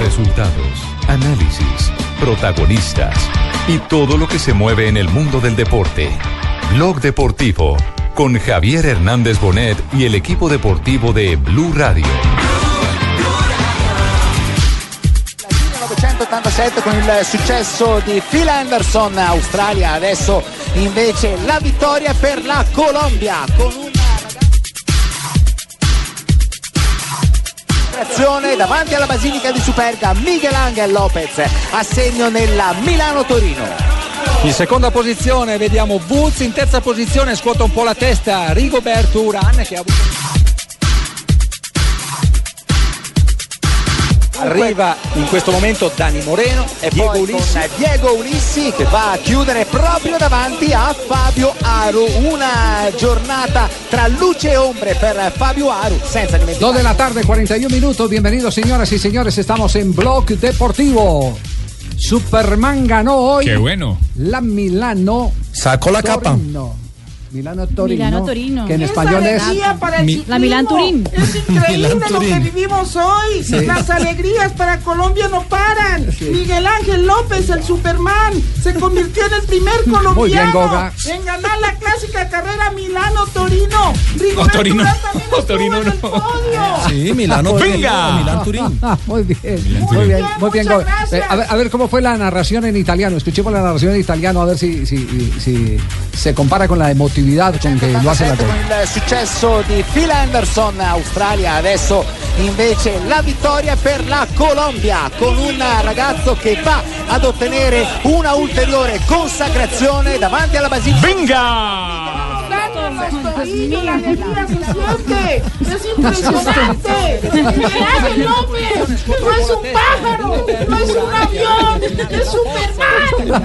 Resultados, análisis, protagonistas y todo lo que se mueve en el mundo del deporte. Blog Deportivo con Javier Hernández Bonet y el equipo deportivo de Blue Radio. 1987 con il successo di Phil Anderson Australia adesso invece la vittoria per la Colombia con una azione davanti alla Basilica di Superga Miguel Angel Lopez a segno nella Milano-Torino. In seconda posizione vediamo Woods, in terza posizione scuota un po' la testa Rigoberto Uran che ha avuto... Arriva in questo momento Dani Moreno e Diego poi Ulissi. con Diego Ulissi che va a chiudere proprio davanti a Fabio Aru una giornata tra luce e ombre per Fabio Aru senza dimenticare 2 de la tarde, 41 minutos. Bienvenidos, señoras y señores. Estamos en Blog Deportivo. Superman ganó hoy. Qué bueno. La Milano. Sacó la capa. Torino. Milano Torino. Milano Torino. Que en ¡Qué español es. alegría para el Mi- ciclismo! La Milán Turín. Es increíble Milán lo que vivimos hoy. Sí. Las alegrías para Colombia no paran. Miguel Ángel López, el Superman, se convirtió en el primer colombiano Muy bien, Goga. en ganar la clásica carrera. Rigoberto Torino. También estuvo Torino en el podio. Sí, Milano. ¡Venga! Milán Turín. Muy bien, Milán muy bien, muy bien. Goga. Eh, a, ver, a ver cómo fue la narración en italiano. Escuchemos la narración en italiano a ver si, si, si se compara con la emotividad con que lo hace la 87 cosa. con il successo di Phil Anderson Australia adesso invece la vittoria per la Colombia con un ragazzo che va ad ottenere una ulteriore consacrazione davanti alla Basilica ¡Venga! Dani, los tobillos, la alegría se siente. Es impresionante. Miguel López no es un pájaro, no es un avión, es Superman.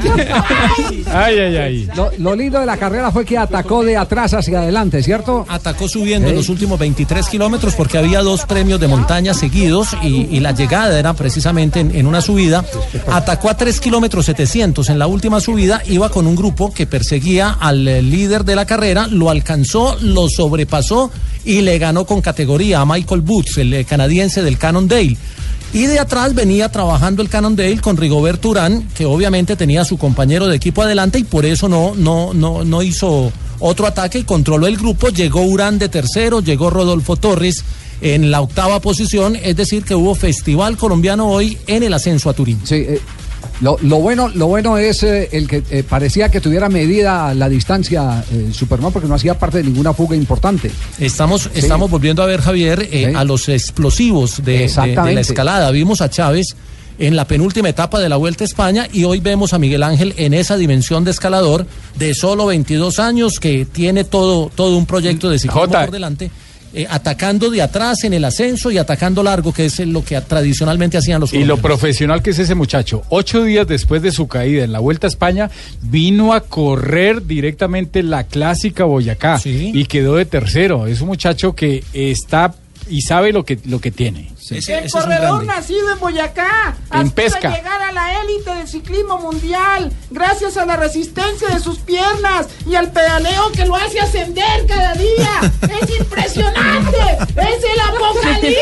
Ay, Ay, ay, ay. Lo, lo lindo de la carrera fue que atacó de atrás hacia adelante, ¿cierto? Atacó subiendo Sí. los últimos 23 kilómetros porque había dos premios de montaña seguidos y, y la llegada era precisamente en, en una subida. Atacó a 3 kilómetros 700 en la última subida. Iba con un grupo que perseguía al eh, líder de la carrera, lo alcanzó, lo sobrepasó y le ganó con categoría a Michael Boots, el eh, canadiense del Cannondale. Y de atrás venía trabajando el Cannondale con Rigoberto Urán, que obviamente tenía a su compañero de equipo adelante y por eso no, no, no, no hizo otro ataque y controló el grupo. Llegó Urán de tercero, llegó Rodolfo Torres en la octava posición, es decir, que hubo festival colombiano hoy en el ascenso a Turín. Sí, eh, lo, lo bueno, lo bueno es eh, el que eh, parecía que tuviera medida la distancia eh, Superman porque no hacía parte de ninguna fuga importante. Estamos, estamos volviendo a ver, Javier, eh, Sí. a los explosivos de- de- de, Exactamente. la escalada. Vimos a Chávez en la penúltima etapa de la Vuelta a España y hoy vemos a Miguel Ángel en esa dimensión de escalador de solo 22 años que tiene todo, todo un proyecto de ciclismo Jota. por delante. Eh, atacando de atrás en el ascenso y atacando largo, que es lo que tradicionalmente hacían los Y lo profesional que es ese muchacho. Ocho días después de su caída en la Vuelta a España, vino a correr directamente la clásica Boyacá Sí. y quedó de tercero. Es un muchacho que está y sabe lo que, lo que tiene. Ese- El ese corredor nacido en Boyacá En pesca. a llegar a la élite del ciclismo mundial gracias a la resistencia de sus piernas y al pedaleo que lo hace ascender cada día. ¡Es impresionante! ¡Es el apocalipsis!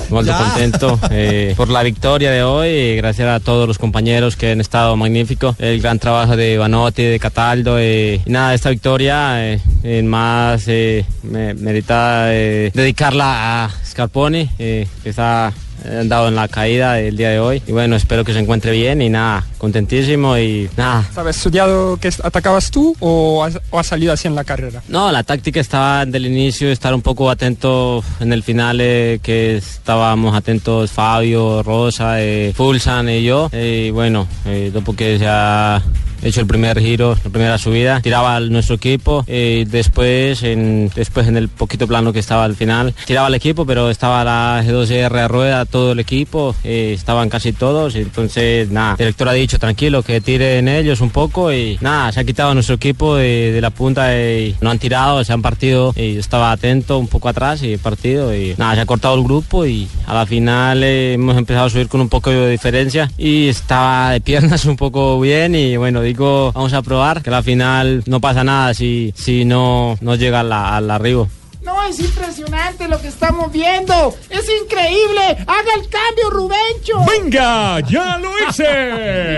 Molto contento eh, por la victoria de hoy y gracias a todos los compañeros que han estado magníficos. El gran trabajo de Vanotti, de Cataldo eh, y nada, esta victoria eh, en más eh, me, merita eh, dedicarla a Scarponi eh, está eh, andado en la caída el día de hoy y bueno, espero que se encuentre bien y nada, contentísimo y nada, ¿Habías estudiado que atacabas tú o has, o has salido así en la carrera? No, la táctica estaba del inicio, estar un poco atento en el final, eh, que estábamos atentos Fabio, Rosa, eh, Fulsan y yo. y bueno, eh, dopo que ya hecho el primer giro, la primera subida, tiraba nuestro equipo y después en, después en el poquito plano que estaba al final, tiraba al equipo, pero estaba la G2R a rueda, todo el equipo, eh, estaban casi todos, entonces nada, el director ha dicho tranquilo que tiren ellos un poco y nada, se ha quitado nuestro equipo de, la punta y no han tirado, se han partido y yo estaba atento un poco atrás y partido y nada, se ha cortado el grupo y a la final eh, hemos empezado a subir con un poco de diferencia y estaba de piernas un poco bien y bueno, digo, vamos a probar que la final no pasa nada si, si no, no llega al, al arribo. No, es impresionante lo que estamos viendo. Es increíble. Haga el cambio, Rubencho. ¡Venga! ¡Ya lo hice!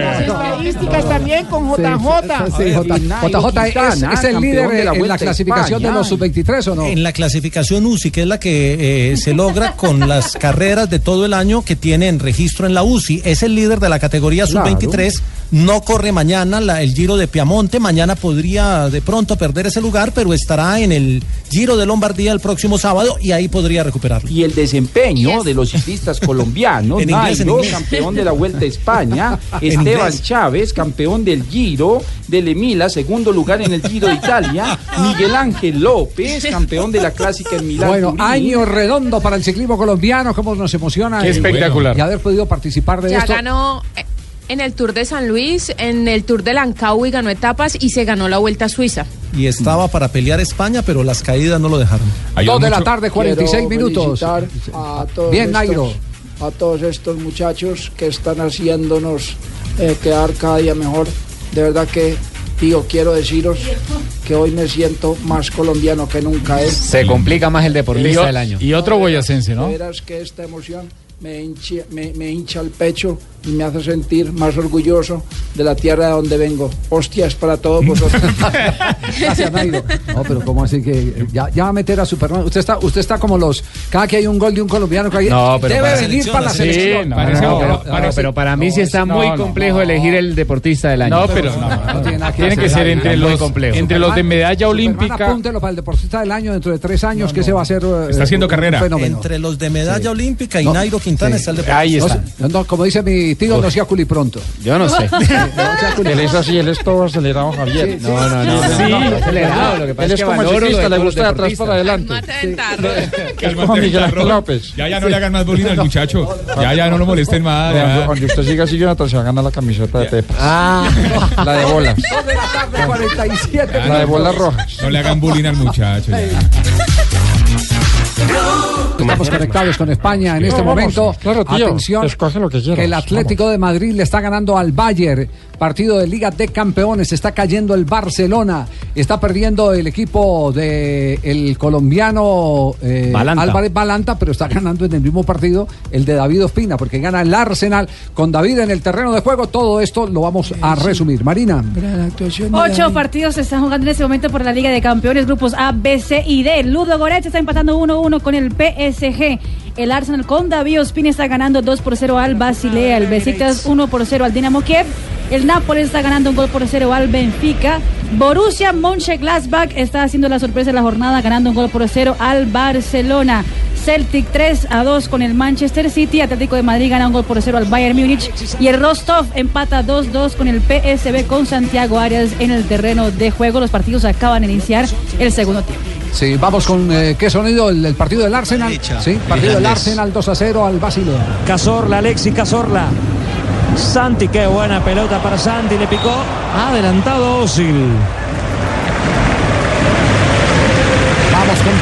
Las estadísticas también con JJ. Sí, J- JJ es, es el líder en, en la clasificación de los sub-23 o no? En la clasificación UCI, que es la que eh, se logra con las carreras de todo el año que tienen registro en la UCI, es el líder de la categoría Claro. Sub-23. No corre mañana la- el Giro de Piamonte. Mañana podría de pronto perder ese lugar, pero estará en el Giro de Lombardía el próximo sábado y ahí podría recuperarlo. Y el desempeño de los ciclistas colombianos, En inglés, en Nairo, inglés. campeón de la Vuelta a España, En Esteban. Chávez, campeón del Giro, del Emila, segundo lugar en el Giro de Italia, Miguel Ángel López, campeón de la clásica en Milán. Bueno, Turín. año redondo para el ciclismo colombiano, cómo nos emociona. Qué espectacular. Y haber podido participar de Ya esto. ganó eh, en el Tour de San Luis, en el Tour de Lancaui ganó etapas y se ganó la Vuelta a Suiza. Y estaba para pelear España, pero las caídas no lo dejaron. Dos de la tarde, 46 Quiero minutos. a todos Bien, estos- Nairo. A todos estos muchachos que están haciéndonos eh, quedar cada día mejor. De verdad que, tío, quiero deciros que hoy me siento más colombiano que nunca. ¿eh? Se complica más el deportista del año. Y otro boyacense, ¿no? De veras que esta emoción me hincha, me, me hincha el pecho y me hace sentir más orgulloso de la tierra de donde vengo. Hostias para todos vosotros. Gracias, Nairo. No, pero ¿cómo así que ya, ya va a meter a Superman? Usted está, usted está como los. Cada que hay un gol de un colombiano, que hay- No, pero debe para venir para la Sí, selección. no, no, no, pero- no, no, pero para mí sí está no, muy no, complejo no. elegir el deportista del año. No, pero no, no, tiene nada que Tiene que ser entre los, complejo. entre los de medalla olímpica. Apúntelo para el deportista del año dentro de tres años, que se va a hacer. eh, Está haciendo un carrera. Entre los de medalla olímpica y No, Nairo Quintana sí. está el deportista. No, se- no, como dice mi tío, no sea culi pronto. Yo no sé. Él es así, él es todo acelerado, Javier. No, no, no. Sí. no, no, acelerado. Lo que pasa Él es que como de le gusta de atrás para adelante. Es como Miguel Ángel López. Ya, ya no le hagan más bullying al muchacho. Ya, ya no lo molesten más. Cuando, cuando usted siga siguiendo, se va a ganar la camiseta de Pepas. Ah. La de bolas. La tarde, 47. Ya, La de bolas rojas. No le hagan bullying al muchacho. ya. Estamos conectados con España en este momento. claro, tío, Atención, escoge lo que quieras, el Atlético de Madrid le está ganando al Bayern. Partido de Liga de Campeones. Está cayendo el Barcelona. Está perdiendo el equipo de el colombiano eh, Balanta. Álvarez Balanta, pero está ganando en el mismo partido el de David Ospina, porque gana el Arsenal con David en el terreno de juego. Todo esto lo vamos a resumir. Marina. Ocho partidos se están jugando en este momento por la Liga de Campeones, grupos A, B, C y D. Ludo Goretz está empatando 1-1 con el PSG. El Arsenal con David Ospina está ganando 2 por 0 al Basilea. El Besiktas 1 por 0 al Dinamo Kiev. El Nápoles está ganando un gol por 0 al Benfica. Borussia Mönchengladbach está haciendo la sorpresa de la jornada ganando un gol por 0 al Barcelona. Celtic 3 a 2 con el Manchester City. Atlético de Madrid gana un gol por 0 al Bayern Múnich. Y el Rostov empata 2-2 con el PSB con Santiago Arias en el terreno de juego. Los partidos acaban de iniciar el segundo tiempo. Sí, vamos con eh, qué sonido el, el partido del Arsenal. Sí, partido del Arsenal 2 a 0 al Basilea. Cazorla, Alexis Cazorla. Santi, qué buena pelota para Santi, le picó. Adelantado Osil.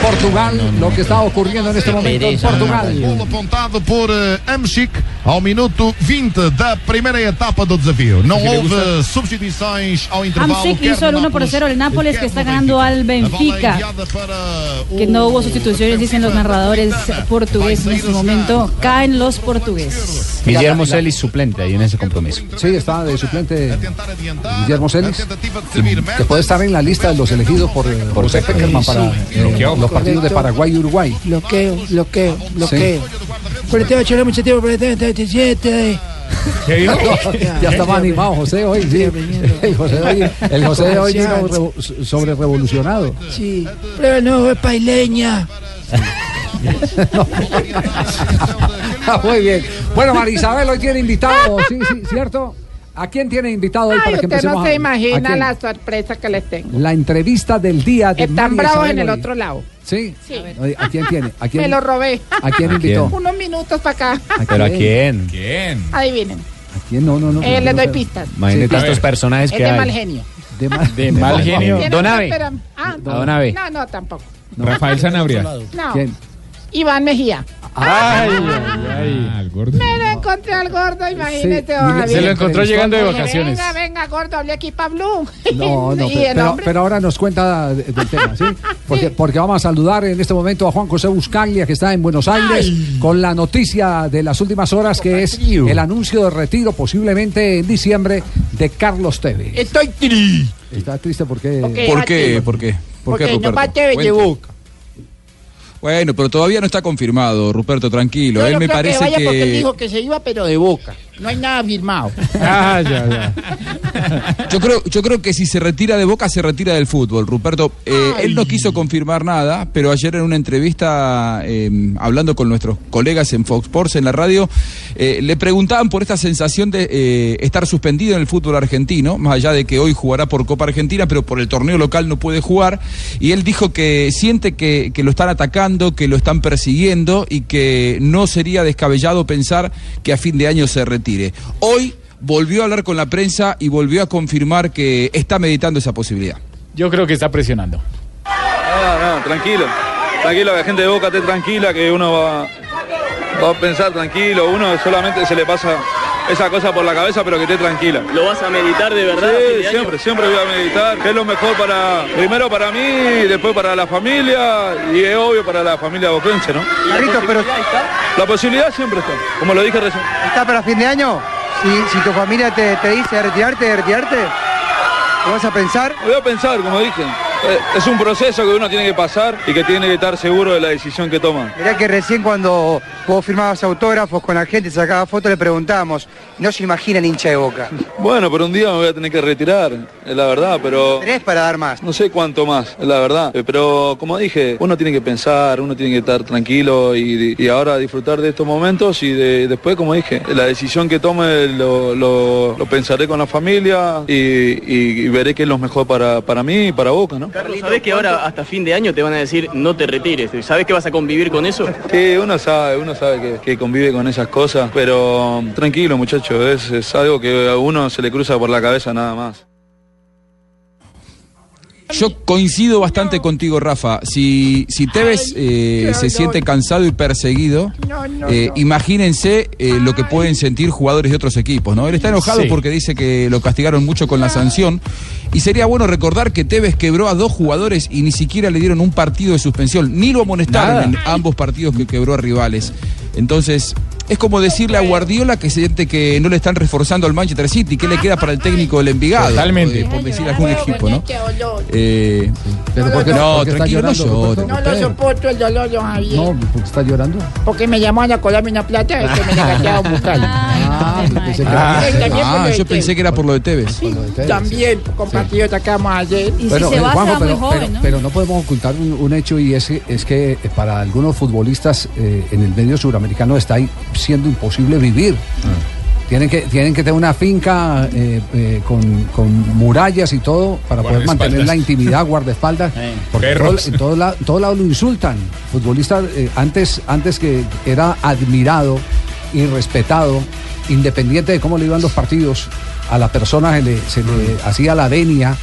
Portugal, lo que está ocurriendo en este momento en Portugal. Gol apontado por eh, Amsic ao minuto 20 da primeira etapa do desafio. Não houve substituições ao intervalo. Hamsik quer hizo el no 1 por Nápoles, 0 el Nápoles que está ganando al Benfica. Que no hubo sustituciones, dicen los narradores portugueses en este momento. Caen los portugueses. Guillermo Celis suplente ahí en ese compromiso. Sí, está de suplente Guillermo Celis, que puede estar en la lista de los elegidos por, eh, Por Peckerman. Peckerman para eh, bloqueó. Los partidos de Paraguay y Uruguay. Bloqueo, bloqueo, bloqueo. 48 mucho tiempo, 37. ¿Qué dijo? ya estaba animado José hoy, sí. El José hoy, el José de hoy vino revo- sobre revolucionado. Sí, pero no, es paileña. Ah, Muy bien. Bueno, Marisabel hoy tiene invitado, sí, sí, ¿cierto? ¿A quién tiene invitado hoy Ay, para que usted no a- se ¿a imagina la sorpresa que les tengo. La entrevista del día de Están María bravos Isabel en el hoy. otro lado. ¿Sí? Sí. ¿A quién tiene? ¿A quién? Me lo robé. ¿A quién ¿A invitó? quién? Unos minutos para acá. ¿Pero a quién? ¿Quién? Adivinen. ¿A quién? No, no, no. Eh, les doy pistas. Imagínate A estos personajes Es que de hay. mal genio. De mal, De mal genio. Don esperar- Ah, A Don Abe. No, no, tampoco. Rafael Sanabria. No. ¿Quién? Iván Mejía. Ay, ay, ay. Gordo. Me lo encontré al gordo, imagínate. Sí. Se lo encontró llegando de Dije, vacaciones. Venga, venga, gordo, hablé aquí para Blue. No, no, pero, ahora nos cuenta de- del tema, ¿sí? Porque, porque vamos a saludar en este momento a Juan José Buscaglia, que está en Buenos Aires, con la noticia de las últimas horas, que es el anuncio de retiro, posiblemente en diciembre, de Carlos Tevez. Estoy triste. Está triste porque... ¿Por qué? ¿Por qué? ¿Por qué, Porque no Ruperto? va Tevez de boca. Bueno, pero todavía no está confirmado, Ruperto, tranquilo. Yo Él no me creo parece que vaya porque él que... dijo que se iba, pero de boca. No hay nada firmado. Ah, ya, ya. Yo creo, yo creo que si se retira de Boca, se retira del fútbol, Ruperto. Eh, él no quiso confirmar nada, pero ayer en una entrevista, eh, hablando con nuestros colegas en Fox Sports, en la radio, eh, le preguntaban por esta sensación de eh, estar suspendido en el fútbol argentino, más allá de que hoy jugará por Copa Argentina, pero por el torneo local no puede jugar. Y él dijo que siente que, que lo están atacando, que lo están persiguiendo y que no sería descabellado pensar que a fin de año se retire. Hoy volvió a hablar con la prensa y volvió a confirmar que está meditando esa posibilidad. Yo creo que está presionando. No, no, tranquilo. Tranquilo, que la gente de Boca esté tranquila, que uno va, va a pensar tranquilo. Uno solamente se le pasa esa cosa por la cabeza, pero que esté tranquila. ¿Lo vas a meditar de verdad? Sí, de año? siempre, siempre voy a meditar, que es lo mejor para, primero para mí, después para la familia y es obvio para la familia boquense, ¿no? Carlitos, pero La posibilidad siempre está, como lo dije recién. ¿Está para fin de año? Si, si tu familia te, te dice retirarte, retirarte, ¿lo vas a pensar? Voy a pensar, como dije. Eh, Es un proceso que uno tiene que pasar y que tiene que estar seguro de la decisión que toma. Mirá que recién cuando vos firmabas autógrafos con la gente, sacabas fotos, le preguntábamos, no se imaginan hincha de boca. Bueno, pero un día me voy a tener que retirar, es la verdad, pero... ¿Tenés para dar más? No sé cuánto más, es la verdad. Eh, Pero como dije, uno tiene que pensar, uno tiene que estar tranquilo y, y ahora disfrutar de estos momentos y de- después, como dije, la decisión que tome lo, lo- lo pensaré con la familia y, y- y veré qué es lo mejor para, para mí y para Boca, ¿no? Carlos, ¿sabés que ahora hasta fin de año te van a decir no te retires? ¿Sabés que vas a convivir con eso? Sí, uno sabe, uno sabe que, que convive con esas cosas, pero tranquilo muchacho, es, es algo que a uno se le cruza por la cabeza nada más. Yo coincido bastante contigo, Rafa. Si, si Tevez eh, se siente cansado y perseguido, eh, imagínense eh, lo que pueden sentir jugadores de otros equipos, ¿no? Él está enojado Sí. porque dice que lo castigaron mucho con la sanción. Y sería bueno recordar que Tevez quebró a dos jugadores y ni siquiera le dieron un partido de suspensión, ni lo amonestaron Nada. en ambos partidos que quebró a rivales. Entonces, es como decirle a Guardiola que siente que no le están reforzando al Manchester City. ¿Qué le queda para el técnico del Envigado? Totalmente. Eh, por decir algún equipo, ¿no? Eh, Pero ¿por qué- no, por qué está tranquilo, no llorando, llore. Roberto? No lo soporto el dolor, don Javier. No, ¿por qué está llorando? Porque me llamó a colarme una plata es que me la gateaba un bucal. Ah, pensé que Ah, ah, yo pensé que era por lo de Tevez. También, compatriota, sacamos ayer. Bueno, eh, Juanjo, pero, pero- pero no podemos ocultar un, un hecho y es, es que eh, para algunos futbolistas eh, en el medio suramericano está ahí siendo imposible vivir. Tienen que, tienen que tener una finca eh, eh, con, con murallas y todo para poder mantener la intimidad, guardaespaldas. Porque en todo, en todo la- todo lado lo insultan. Futbolista eh, antes, antes que era admirado y respetado, independiente de cómo le iban los partidos, a la persona se le, se le hacía la venia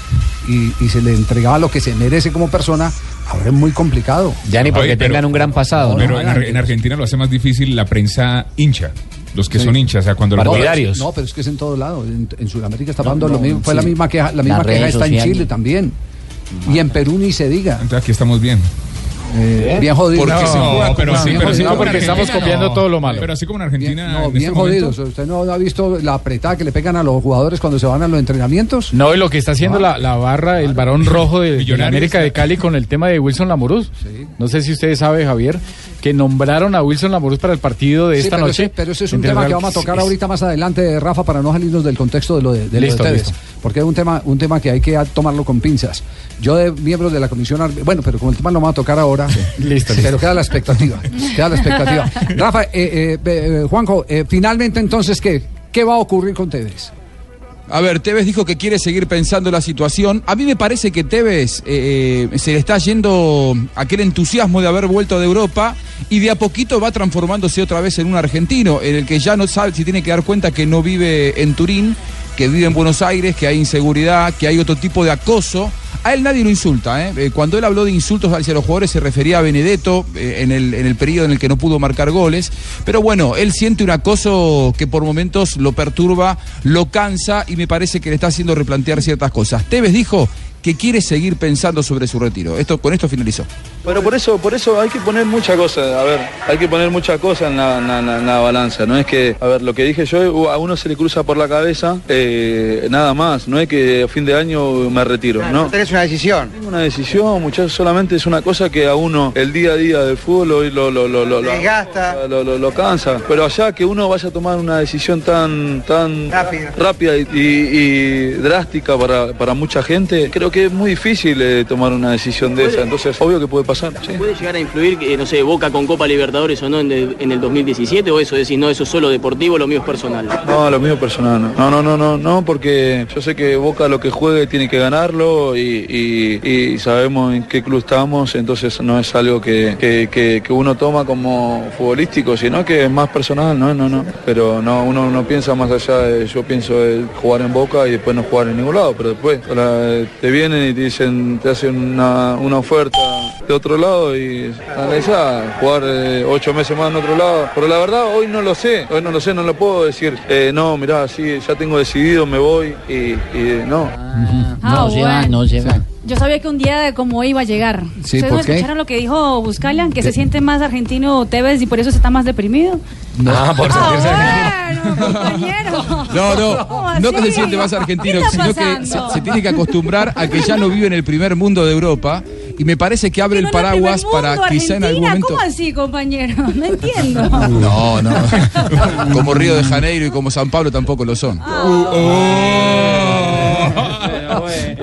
y, y se le entregaba lo que se merece como persona. Ahora es muy complicado. Ya ni porque Oye, pero- tengan un gran pasado. ¿no? Pero en, Ar- en Argentina lo hace más difícil la prensa hincha. Los que son hinchas, o sea, cuando los No, pero es que es en todos lados. En, en Sudamérica está pasando no, lo mismo. Fue la misma queja, la misma queja está en. Chile también. Y en Perú ni se diga. Entonces aquí estamos bien. Eh, bien jodidos. Porque No, se juega pero sí, bien pero sí, jodidos. no, porque estamos copiando no. todo lo malo. Pero así como en Argentina. No, en bien este momento- jodidos. ¿Usted no ha visto la apretada que le pegan a los jugadores cuando se van a los entrenamientos? No, y lo que está haciendo la, la barra, el varón rojo de. América de Cali con el tema de Wilson Lamoruz. No sé si ustedes saben, Javier, que nombraron a Wilson Lamoruz para el partido de Sí, esta pero noche. ese- pero ese es un tema que vamos a tocar ahorita más adelante, Rafa, para no salirnos del contexto de lo de, de lo de ustedes. listo. Porque es un tema, un tema que hay que tomarlo con pinzas. Yo de miembro de la comisión, bueno, pero como el tema lo vamos a tocar ahora, Listo, pero listo. queda la expectativa. queda la expectativa. Rafa, eh, eh, eh, Juanjo, eh, finalmente entonces, ¿qué? ¿Qué va a ocurrir con Tevez? A ver, Tevez dijo que quiere seguir pensando la situación. A mí me parece que Tevez eh, se le está yendo aquel entusiasmo de haber vuelto de Europa y de a poquito va transformándose otra vez en un argentino, en el que ya no sabe si tiene que dar cuenta que no vive en Turín, que vive en Buenos Aires, que hay inseguridad, que hay otro tipo de acoso. A él nadie lo insulta. ¿eh? Eh, Cuando él habló de insultos hacia los jugadores se refería a Benedetto eh, en, el, en el periodo en el que no pudo marcar goles. Pero bueno, él siente un acoso que por momentos lo perturba, lo cansa y me parece que le está haciendo replantear ciertas cosas. Tevez dijo que quiere seguir pensando sobre su retiro. Esto, con esto finalizó. Pero por eso, por eso hay que poner muchas cosas, a ver, hay que poner muchas cosas en la, en la- en la- en la balanza. No es que, a ver, lo que dije yo, a uno se le cruza por la cabeza, eh, nada más. No es que a fin de año me retiro, ¿no? Tenés una decisión. Tengo una decisión, muchachos, solamente es una cosa que a uno el día a día del fútbol lo, lo, lo, lo, lo- lo- Desgasta. lo- lo- lo cansa. Pero allá que uno vaya a tomar una decisión tan, tan rápida y, y- y drástica para, para mucha gente, creo que es muy difícil eh, tomar una decisión de esa. Entonces, obvio que puede pasar. Sí. ¿Puede llegar a influir, eh, no sé, Boca con Copa Libertadores o no en el, en el 2017 o eso decir, no, eso es solo deportivo, lo mío es personal? No, lo mío personal, no. No, no, no, no, no, porque yo sé que Boca lo que juegue tiene que ganarlo y, y- y sabemos en qué club estamos, entonces no es algo que, que- que- que uno toma como futbolístico, sino que es más personal, no, no, no. Pero no, uno no piensa más allá de, yo pienso de jugar en Boca y después no jugar en ningún lado, pero después te vienen y te dicen, te hacen una, una oferta de otro lado y analizá, jugar eh, ocho meses más en otro lado. Pero la verdad hoy no lo sé, hoy no lo sé, no lo puedo decir, eh, no, mirá, sí, ya tengo decidido, me voy y, y no. Ah, bueno. no se va. Yo sabía que un día como hoy iba a llegar. Sí, ¿Ustedes ¿por no qué? escucharon lo que dijo Buscalian? Que se siente más argentino Tevez y por eso se está más deprimido. No, por compañero. No, ¿Cómo no, no que así? se siente más argentino, ¿Qué sino que se, pasando? se tiene que acostumbrar a que ya no vive en el primer mundo de Europa y me parece que abre el paraguas para Mundo, quizá en algún momento... ¿Cómo así, compañero? No entiendo. No, no. Como Río de Janeiro y como San Pablo tampoco lo son.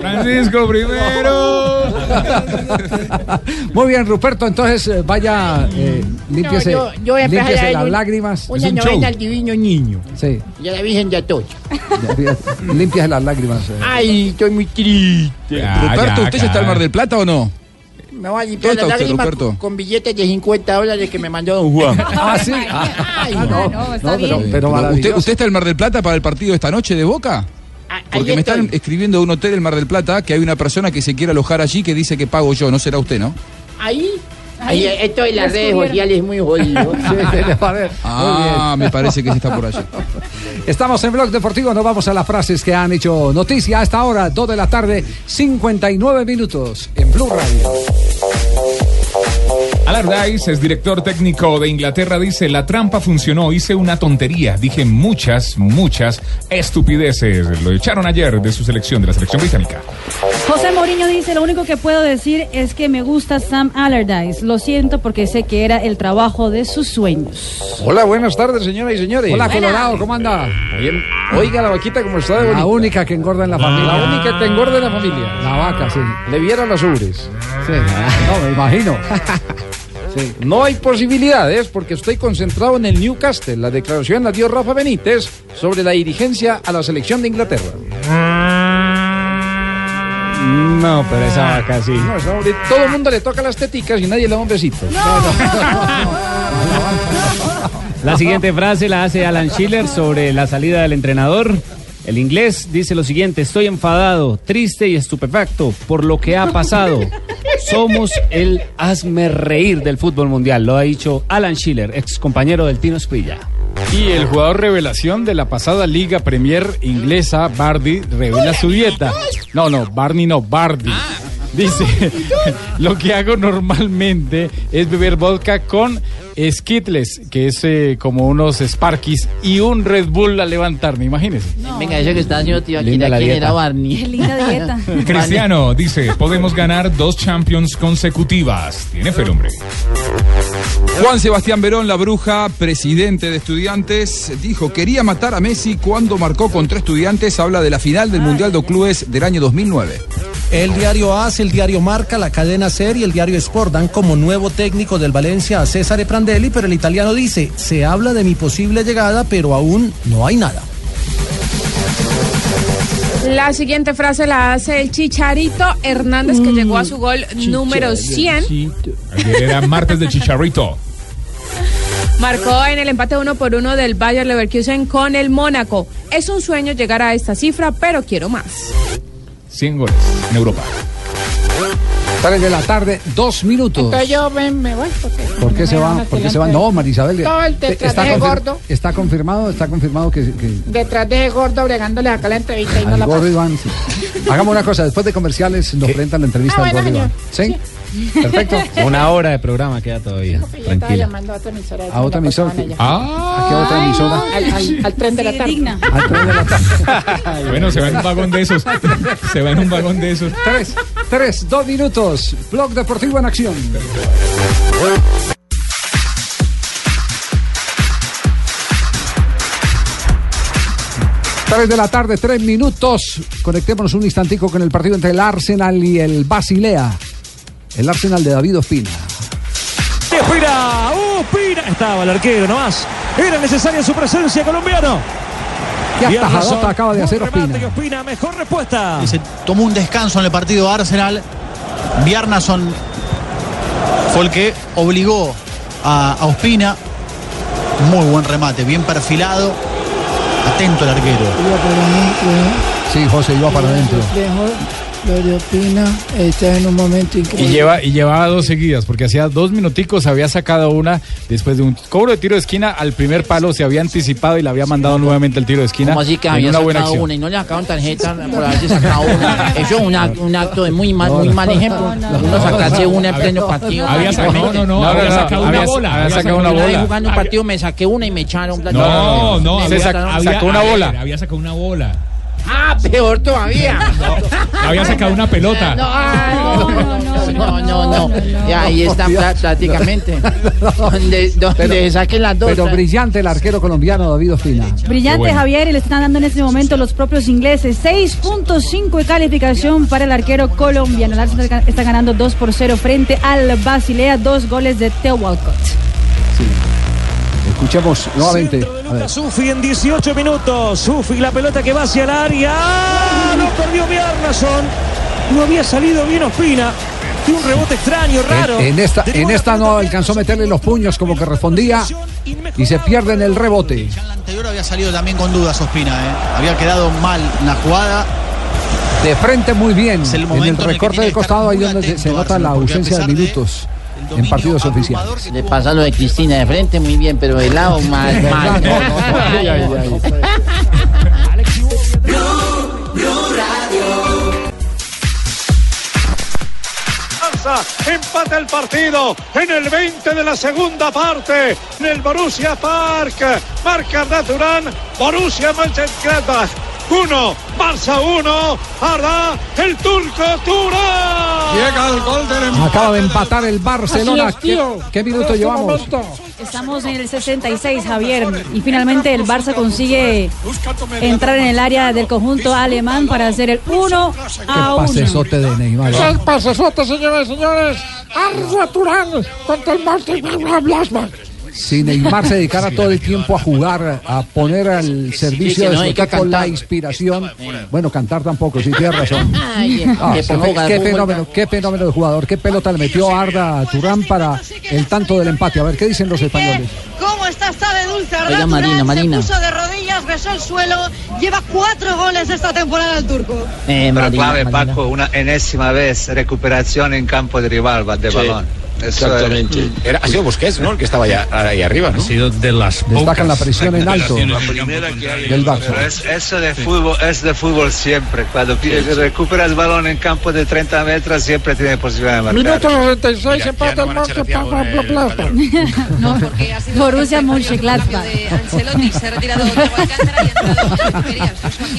Francisco primero. Muy bien, Ruperto, entonces eh, vaya, eh, límpiese, yo, yo voy a empezar límpiese a las lágrimas. Una novena al divino niño. Sí, Y a la Virgen de Atocha. límpiese las lágrimas. eh. Ay, estoy muy triste. Ruperto, ¿usted ya está al Mar del Plata o no? Me voy a limpiar ¿Dónde las está lágrimas con, con billetes de 50 dólares que me mandó Don Juan. Ah, sí. Ay, Ah, no, no, no, pero, pero ¿Usted, maravilloso. ¿Usted está en el Mar del Plata para el partido de esta noche de Boca? Porque ahí me están escribiendo de un hotel en Mar del Plata que hay una persona que se quiere alojar allí que dice que pago yo, no será usted, ¿no? Ahí, ahí, estoy en las redes sociales muy jodido. Ah, me parece que sí está por allí. Estamos en Blog Deportivo, nos vamos a las frases que han hecho noticia hasta ahora, 2 de la tarde, 59 minutos en Blue Radio. Allardyce es director técnico de Inglaterra. Dice: La trampa funcionó, hice una tontería. Dije muchas, muchas estupideces. Lo echaron ayer de su selección, de la selección británica. José Mourinho dice, lo único que puedo decir es que me gusta Sam Allardyce. Lo siento porque sé que era el trabajo de sus sueños. Hola, buenas tardes, señoras y señores. Hola, Colorado, ¿cómo anda? Oye, oiga la vaquita como está de bonita. La única que engorda en la familia. La única que engorda en la familia. La vaca, sí. Le vieran las ubres. Sí. No, me imagino. No hay posibilidades porque estoy concentrado en el Newcastle. La declaración la dio Rafa Benítez sobre la dirigencia a la selección de Inglaterra. No, pero esa vaca sí. No, esa hombre- todo el mundo le toca las teticas y nadie le da un besito. La siguiente frase la hace Alan Schiller sobre la salida del entrenador. El inglés dice lo siguiente, estoy enfadado, triste y estupefacto por lo que ha pasado. Somos el hazme reír del fútbol mundial, lo ha dicho Alan Schiller, ex compañero del Tino Esprilla. Y el jugador revelación de la pasada Liga Premier inglesa, Bardi, revela su dieta. No, no, Barney no, Bardi. Dice, lo que hago normalmente es beber vodka con Skittles, que es eh, como unos Sparkies, y un Red Bull al levantarme, imagínese. Venga, eso que está haciendo tío aquí, Linda ¿de la quién dieta. era Barney? Qué linda dieta. Cristiano dice: Podemos ganar dos Champions consecutivas. Tiene fe, el hombre. Juan Sebastián Verón, la bruja, presidente de estudiantes, dijo, quería matar a Messi cuando marcó contra estudiantes. Habla de la final del Mundial de Clubes del año 2009. El diario AS, el diario Marca, la cadena SER y el diario Sport dan como nuevo técnico del Valencia a César Prandelli, pero el italiano dice, se habla de mi posible llegada, pero aún no hay nada. La siguiente frase la hace el Chicharito Hernández que llegó a su gol número 100. Ayer era martes de Chicharrito. Marcó en el empate uno por uno del Bayer Leverkusen con el Mónaco. Es un sueño llegar a esta cifra, pero quiero más. 100 goles en Europa. 3 de la tarde, dos minutos. Entonces yo me, me voy. Porque ¿Por qué me se van va? a ¿Por qué tirar se va? No, Marisabel. Todo el detrás de gordo. está confirmado, está confirmado que, que Detrás de ese gordo bregándole acá la entrevista y no la gordo. Iván. sí. Hagamos una cosa, después de comerciales nos presentan la entrevista Ah, al bueno, gordo Iván. ¿Sí? Perfecto. Una hora de programa queda todavía. Yo estaba Tranquila. llamando a otra emisora. ¿A otra emisora? allá. ¿A qué otra emisora? Al, al- al tren de la tarde. Al tren de la tarde. Bueno, se va en un vagón de esos. Se va en un vagón de esos. Tres, tres, dos minutos. Blog Deportivo en acción. Tres de la tarde, tres minutos. Conectémonos un instantico con el partido entre el Arsenal y el Basilea. El Arsenal de David Ospina. Ospina, Ospina. Estaba el arquero nomás. Era necesaria su presencia colombiano. Qué atajadota acaba de hacer Ospina. y Ospina, mejor respuesta. Y se tomó un descanso en el partido Arsenal. Bjarnason fue el que obligó a, a Ospina. Muy buen remate, bien perfilado. Atento el arquero. Sí, José iba para adentro. Lo de Opina está en un momento Y, increíble. lleva, y llevaba dos seguidas, porque hacía dos minuticos había sacado una después de un cobro de tiro de esquina al primer palo, se había anticipado y le había mandado nuevamente el tiro de esquina. Como así que había una buena sacado acción. una y no le sacaron tarjeta por haberse sacado una. Eso es un acto, un acto de muy mal, muy mal ejemplo. Uno sacarse una en pleno partido. Había sacado- no, no, no, había sacado una bola, había sacado una bola. jugando un partido me saqué una y me echaron. No, no, había- sacó una bola. Había sacado una bola. Ah, peor todavía. Había sacado una pelota. No, no, no, no, no. Y ahí está prá- prácticamente. Donde, donde saquen las dos. Pero brillante el arquero colombiano David Ospina. Brillante. Javier y le están dando en este momento los propios ingleses 6.5 de calificación para el arquero colombiano. El Arsenal está ganando 2 por 0 frente al Basilea, dos goles de Theo Walcott. Escuchemos nuevamente. A ver. Sufi en 18 minutos. Sufi, la pelota que va hacia el área. ¡Ah! Lo perdió Bjarnason. No había salido bien Ospina. Tiene un rebote extraño, raro. En, en esta, en esta no alcanzó a meterle los puños como que respondía y se pierde en el rebote. El anterior había salido también con dudas Ospina. ¿eh? Había quedado mal en la jugada. De frente muy bien. El en el en recorte de costado ahí donde se- nota la ausencia de minutos en partidos oficiales. Le pasa lo de Cristina de frente muy bien, pero de lado mal, mal. Ay, ay, ay. Empata el partido en el 20 de la segunda parte en el Borussia Park. Marca Arda Turán, Borussia Mönchengladbach 1, Barça 1, Arda el turco Turán. Llega el gol del Acaba de empatar el Barcelona. Es. ¿Qué, qué minuto llevamos? Estamos en el 66, Javier, y finalmente el Barça consigue entrar en el área del conjunto alemán para hacer el 1 Qué a 1. pasesote de Neymar. El pasesote, señores y señores. Arda Turán contra el Mönchengladbach. Si Neymar se dedicara todo el tiempo a jugar, a poner al servicio de su equipo la inspiración. Bueno, cantar tampoco, sí tienes razón. Ah, qué, fenómeno, qué fenómeno de jugador, qué pelota le metió Arda a Turán para el tanto del empate. A ver, ¿qué dicen los españoles? ¿Cómo está? Está de dulce. Arda Oiga, Turán Marina. Se puso de rodillas, besó el suelo. Lleva cuatro goles esta temporada el turco. Eh, Pero Marina, clave, Marina. Paco, una enésima vez recuperación en campo de rival de Sí, balón. Exactamente. Era, ha sido Busquets, ¿no? El que estaba allá, ahí arriba, ¿no? Ha sido de las Destacan la presión en alto La primera que hay- del Barça. es- eso de fútbol es de fútbol siempre. Cuando recuperas el balón en campo de 30 metros siempre tiene posibilidad de marcar. Minuto 96, empata el Mönchengladbach. Borussia Mönchengladbach.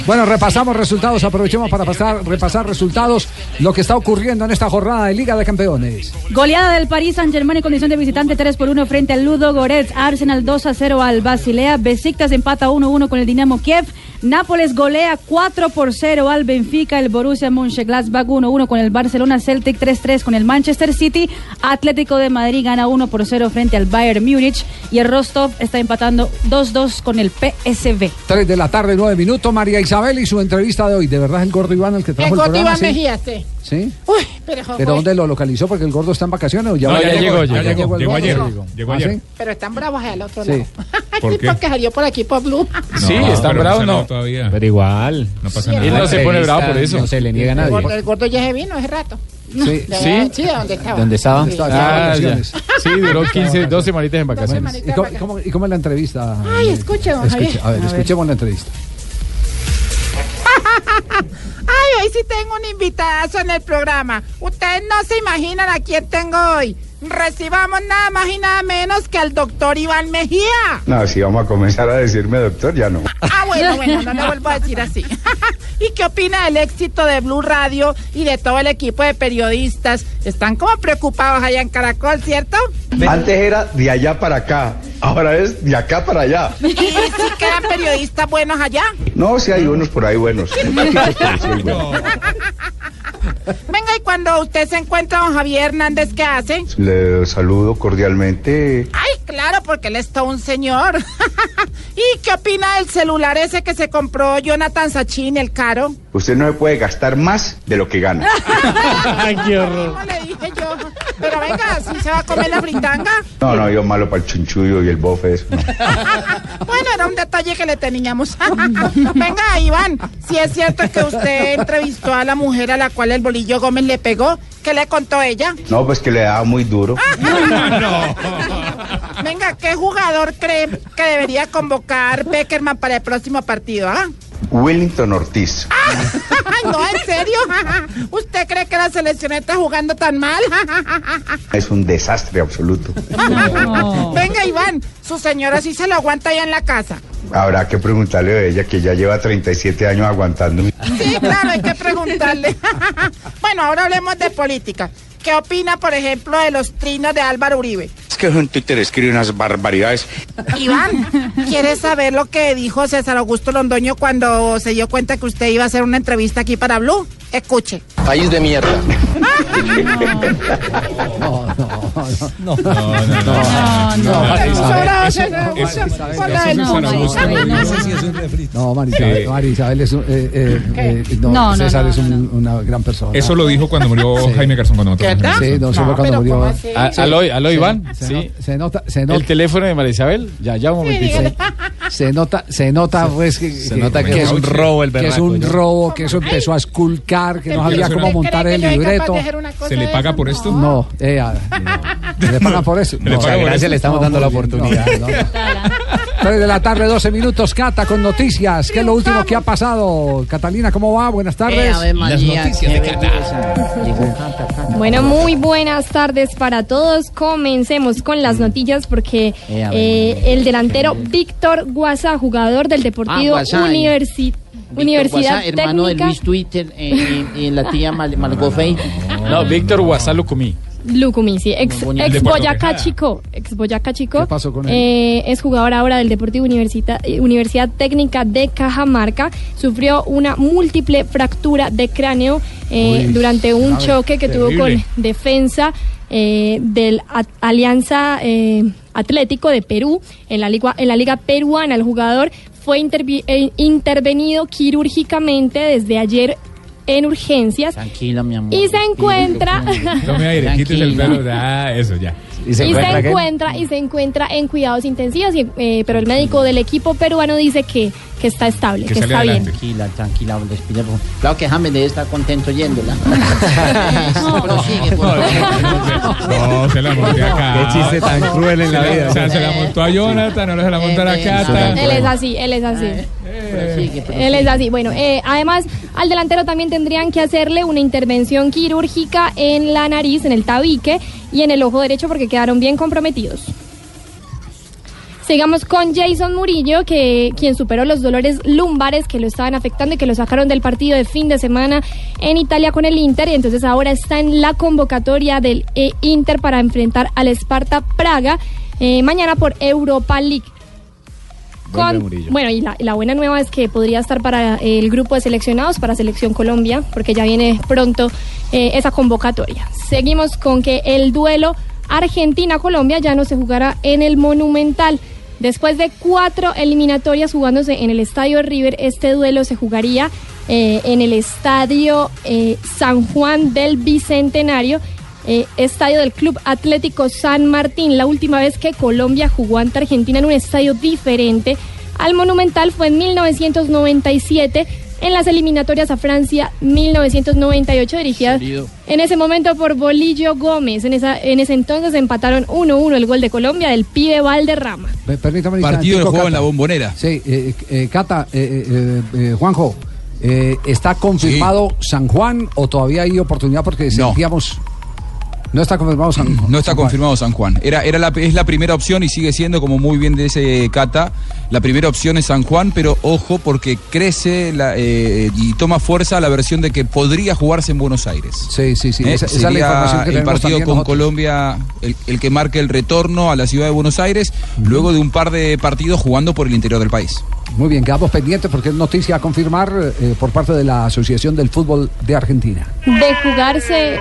Bueno, repasamos resultados, aprovechemos para pasar, repasar resultados, lo que está ocurriendo en esta jornada de Liga de Campeones. Goleada del París Saint Germain en condición de visitante 3 por 1 frente al Ludo Goretz. Arsenal 2 a 0 al Basilea. Besiktas empata 1 1 con el Dinamo Kiev. Nápoles golea 4 por 0 al Benfica. El Borussia Mönchengladbach 1 1 con el Barcelona. Celtic 3 3 con el Manchester City. Atlético de Madrid gana 1 por 0 frente al Bayern Múnich. Y el Rostov está empatando 2 2 con el PSV. 3 de la tarde, 9 minutos. María Isabel y su entrevista de hoy. ¿De verdad es el gordo Iván el que trajo El el, gordo programa? Iván ¿Sí? Mejía, sí. ¿Sí? Uy, pero, ¿Pero dónde lo localizó? Porque el gordo está en vacaciones o ya, No, ya llegó, ya el llegó, llegó gordo? ayer, llegó ¿Ah, ayer. sí? pero están bravos al otro Sí. lado. ¿Por Sí, qué? porque salió por aquí por Blue. Sí, está pero bravo, no no. Todavía. Pero igual. No pasa Sí, nada. Él no se pone bravo por eso. No se le niega a nadie. el gordo ya se vino hace rato. Sí. De- ¿Sí? Sí, de donde estaba. ¿Dónde estaba? Sí. Ah. Sí, duró 15, 12 semanitas en vacaciones. ¿Y cómo, y cómo- y cómo es la entrevista? Ay, escuche, don Escuche, Javier. a ver, A ver. escuchemos la entrevista. Ay, hoy sí tengo un invitadazo en el programa. Ustedes no se imaginan a quién tengo hoy. Recibamos nada más y nada menos que al doctor Iván Mejía. No, si vamos a comenzar a decirme doctor, ya no. Ah, bueno, bueno, no le vuelvo a decir así. ¿Y qué opina del éxito de Blue Radio y de todo el equipo de periodistas? Están como preocupados allá en Caracol, ¿cierto? Antes era de allá para acá, ahora es de acá para allá. ¿Y si quedan periodistas buenos allá? No, si hay unos por ahí buenos. Sí buenos. Venga, y cuando usted se encuentra don Javier Hernández, ¿qué hace? Le saludo cordialmente. Ay, claro, porque él es todo un señor. ¿Y qué opina del celular ese que se compró Jonathan Sachin, el caro? Usted no se puede gastar más de lo que gana. Ay, qué horror. ¿Cómo le dije yo? Pero venga, ¿sí se va a comer la fritanga? No, no, yo malo para el chunchullo y el bofe. Eso, no. Bueno, era un detalle que le teníamos. Venga, Iván, si es cierto que usted entrevistó a la mujer a la cual el bolillo Gómez le pegó, ¿qué le contó ella? No, pues que le daba muy duro. Venga, ¿qué jugador cree que debería convocar Beckerman para el próximo partido? ¿ah? Willington Ortiz. Ay, no, en serio. ¿Usted cree que la selección está jugando tan mal? Es un desastre absoluto. Venga, Iván, su señora sí se lo aguanta allá en la casa. Habrá que preguntarle a ella que ya lleva 37 años aguantando. Sí, claro, hay que preguntarle. bueno, ahora hablemos de política. ¿Qué opina, por ejemplo, de los trinos de Álvaro Uribe? Es que en Twitter escribe unas barbaridades. Iván, ¿quieres saber lo que dijo César Augusto Londoño cuando se dio cuenta que usted iba a hacer una entrevista aquí para Blue? Escuche. País de mierda. No, no, no. No, no, no. No, no, eh, eh, eh, César no, es un- una gran persona. Eso lo dijo cuando murió Jaime Garzón con nosotros. Sí, no, solo cuando murió. Aló, Iván. Sí. se nota, se nota, El teléfono de María Isabel. Ya, ya un momentito. se nota, se nota, pues, que, se nota que es un robo el que es berraco, un ¿no? robo, que eso empezó a esculcar, que no ¿Usted sabía cómo montar el libreto. ¿Se le paga por esto? No, eh, ah, no. ¿Le pagan por eso? ¿Le No, gracias, eso? le estamos No, dando la oportunidad. no, no, no. 3 de la tarde, 12 minutos, Cata, con noticias. ¿Qué es lo último que ha pasado? Catalina, ¿cómo va? Buenas tardes. Las noticias de Bueno, muy buenas tardes para todos. Comencemos con las noticias porque Eh, a eh, el delantero Víctor Guasa, jugador del Deportivo Ah, Guasa, Universi- Víctor Universidad Guasá, hermano Técnica de Luis Twitter eh, y, y la tía Mal. No, Víctor Guasalo Comí. Lucumí, sí, ex, ex Boyacá. Chico, ex Boyacá Chico. ¿Qué pasó con él? Eh, es jugador ahora del Deportivo Universita- eh, Universidad Técnica de Cajamarca. Sufrió una múltiple fractura de cráneo eh, Uy, durante un grave, choque que tuvo con defensa eh, del Alianza eh, Atlético de Perú en la liga en la liga peruana. El jugador fue eh, intervenido quirúrgicamente desde ayer en urgencias Tranquila, mi amor. y se encuentra Tome aire, quítese el pelo. Ah, eso ya. y se encuentra y se encuentra en cuidados intensivos y, eh, pero el médico del equipo peruano dice que, que está estable que, está bien Tranquila, tranquila, respira. Claro que James debe estar contento yéndola. Prosigue, por favor. No, se la monté acá. Qué chiste tan cruel en la Se vida. O sea, se la montó a Jonathan, ahora se la montó a la Cata. él es así él es así Él es así bueno eh, además al delantero también tendrían que hacerle una intervención quirúrgica en la nariz en el tabique y en el ojo derecho porque quedaron bien comprometidos Sigamos con Jason Murillo, que quien superó los dolores lumbares que lo estaban afectando y que lo sacaron del partido de fin de semana en Italia con el Inter. Y entonces ahora está en la convocatoria del eh, Inter para enfrentar al Sparta Praga eh, mañana por Europa League. Con- bueno, y la, la buena nueva es que podría estar para el grupo de seleccionados para Selección Colombia, porque ya viene pronto eh, esa convocatoria. Seguimos con que el duelo Argentina-Colombia ya no se jugará en el Monumental. Después de cuatro eliminatorias jugándose en el Estadio River, este duelo se jugaría eh, en el Estadio eh, San Juan del Bicentenario, eh, estadio del Club Atlético San Martín. La última vez que Colombia jugó ante Argentina en un estadio diferente al Monumental fue en 1997 en las eliminatorias a Francia 1998 dirigidas en ese momento por Bolillo Gómez. En, esa, en ese entonces empataron 1-1 el gol de Colombia del pibe Valderrama. Per- Permítame Partido del instantico, juego en la bombonera. Sí, eh, eh, Cata, eh, eh, eh, Juanjo, eh, ¿está confirmado San Juan o todavía hay oportunidad porque sentíamos... No está confirmado San Juan. No está confirmado San Juan. Era, era la, es la primera opción y sigue siendo, como muy bien dice Cata, la primera opción es San Juan, pero ojo porque crece la, eh, y toma fuerza la versión de que podría jugarse en Buenos Aires. Sí, sí, sí. Eh, esa, esa es la información que el partido con nosotros. Colombia el, el que marque el retorno a la ciudad de Buenos Aires, luego de un par de partidos jugando por el interior del país. Muy bien, quedamos pendientes porque es noticia a confirmar eh, por parte de la Asociación del Fútbol de Argentina. De jugarse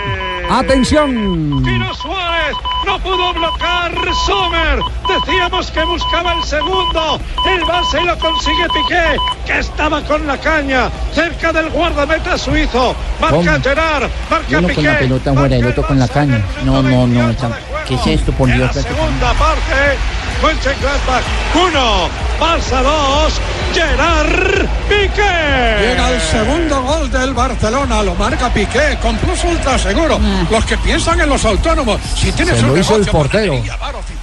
¡Atención! Tiro Suárez, no pudo bloquear Sommer. Decíamos que buscaba el segundo. El base y lo consigue Piqué, que estaba con la caña cerca del guardameta suizo. Marca ¿Cómo? Gerard, marca Uno Piqué. con la pelota fuera, el otro con la caña. No, no, no. ¿Qué es esto, por En Dios? la segunda parte, Mönchengladbach 1, Barça 2, Gerard Piqué. Llega el segundo gol del Barcelona, lo marca Piqué con plus ultra seguro. Los que piensan en los autónomos, si tienes Se un lo hizo el portero.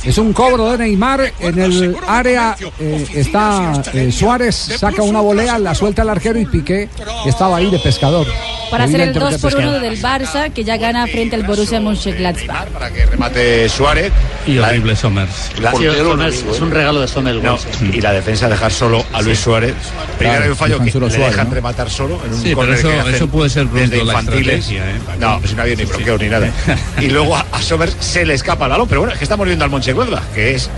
Es un cobro de Neymar. En el área eh, está eh, Suárez, saca una volea, la suelta al arquero y Piqué estaba ahí de pescador. Para hacer el Evidentemente 2 por 1 pescador. del Barça, que ya gana frente al Borussia Mönchengladbach. remate Suárez. Y horrible Somers. La- Portero Somers, digo, es ¿eh? un regalo de Somers. No, y la defensa dejar solo a Luis Suárez. Primero Claro, hay un fallo que solo le Suárez, dejan ¿no? rematar solo en un Sí, pero eso- que eso puede ser desde la infantiles. estrategia, ¿eh? No, pues no había ni bloqueo ni nada. Y luego a, a Somers se le escapa el balón, pero bueno, es que estamos viendo al Mönchengladbach, que es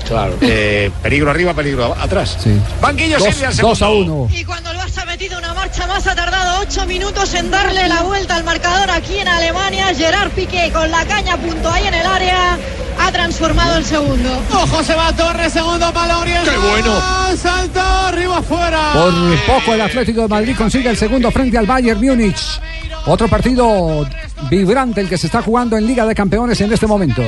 eh, peligro arriba, peligro atrás. Banquillo Dos- Silvia dos a uno. Y cuando el Barça ha metido una marcha más, ha tardado ocho minutos en darle la vuelta al marcador aquí en Alemania. Gerard Piqué con la caña punto ahí en el área ha transformado el segundo. Ojo, se va Torres, segundo palo oriental. ¡Qué bueno! Salto, arriba afuera. Por poco el Atlético de Madrid consigue el segundo frente al Bayern Múnich. Otro partido vibrante el que se está jugando en Liga de Campeones en este momento.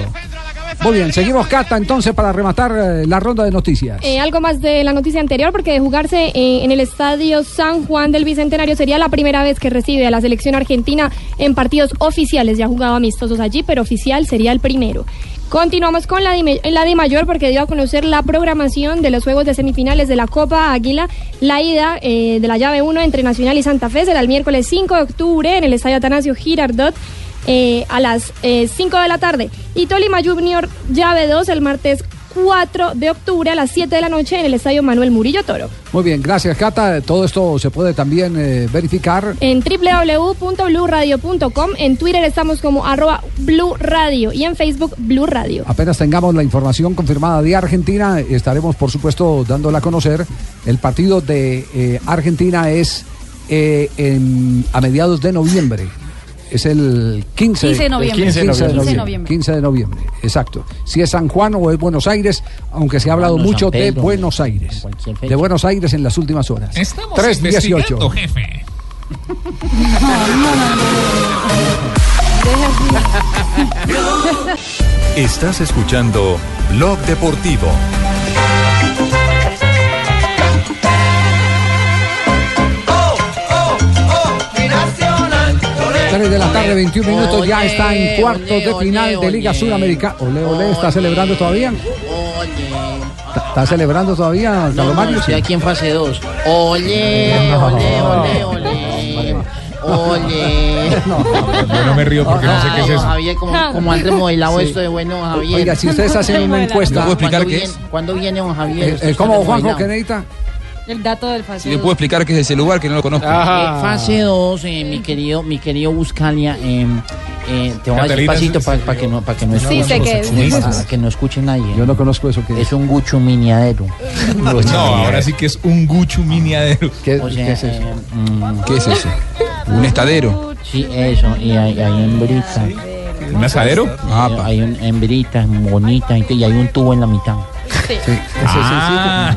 Muy bien, seguimos Cata entonces para rematar eh, la ronda de noticias. Eh, algo más de la noticia anterior, porque de jugarse eh, en el estadio San Juan del Bicentenario sería la primera vez que recibe a la selección argentina en partidos oficiales. Ya ha jugado amistosos allí, pero oficial sería el primero. Continuamos con la de, mayor porque dio a conocer la programación de los juegos de semifinales de la Copa Águila. La ida eh, de la llave 1 entre Nacional y Santa Fe será el miércoles 5 de octubre en el estadio Atanasio Girardot. eh, a las 5 de la tarde. Y Tolima Junior llave 2 el martes 4 de octubre a las 7 de la noche en el estadio Manuel Murillo Toro. Muy bien, gracias Cata. Todo esto se puede también eh, verificar. En www.bluradio.com, en Twitter estamos como arroba Blue Radio y en Facebook Blue Radio. Apenas tengamos la información confirmada de Argentina, estaremos por supuesto dándola a conocer. El partido de eh, Argentina es eh, en- a mediados de noviembre. Es el 15, 15 de noviembre. el 15 de 15 de noviembre. noviembre. 15 de noviembre, exacto. Si es San Juan o es Buenos Aires, aunque se ha hablado Bueno, mucho San de Pedro, Buenos Aires. De Buenos Aires en las últimas horas. Estamos 3.18. investigando, jefe. Estás escuchando Blog Deportivo. 3 de la tarde, 21 minutos, ya está en cuartos de final de Liga. Suramericana. Ole, ole, ¿está celebrando todavía? ¿Está, está celebrando todavía, No, Carlos no, Mario? estoy aquí en fase 2. Ole, ole, ole, ole. Ole. Yo no me río porque no sé qué es eso. Javier, como, como han remodelado Sí. esto de bueno, Javier. Oiga, si ustedes hacen una encuesta- ¿Le puedo explicar ¿Cuándo qué viene- es? ¿Cuándo viene don Javier? Eh, eh, ¿Cómo, Juanjo, qué necesita? El dato del fase Si le puedo explicar qué es ese lugar que no lo conozco. Eh, fase 2, mi querido, mi querido Buscalia, eh, eh, te voy a decir pasito para que no, para que no Sí, sé qué es. para que no escuche nadie. Yo no conozco eso que es. un gucho miniadero. No, ahora sí que es un guchu miniadero. ¿Qué, O sea, qué es eso? eh, mm, ¿Qué es eso? ¿Un estadero? Sí, eso, y hay, hay hembritas. ¿Un asadero? Ah, hay un, hembritas bonitas y hay un tubo en la mitad. Sí, Ah.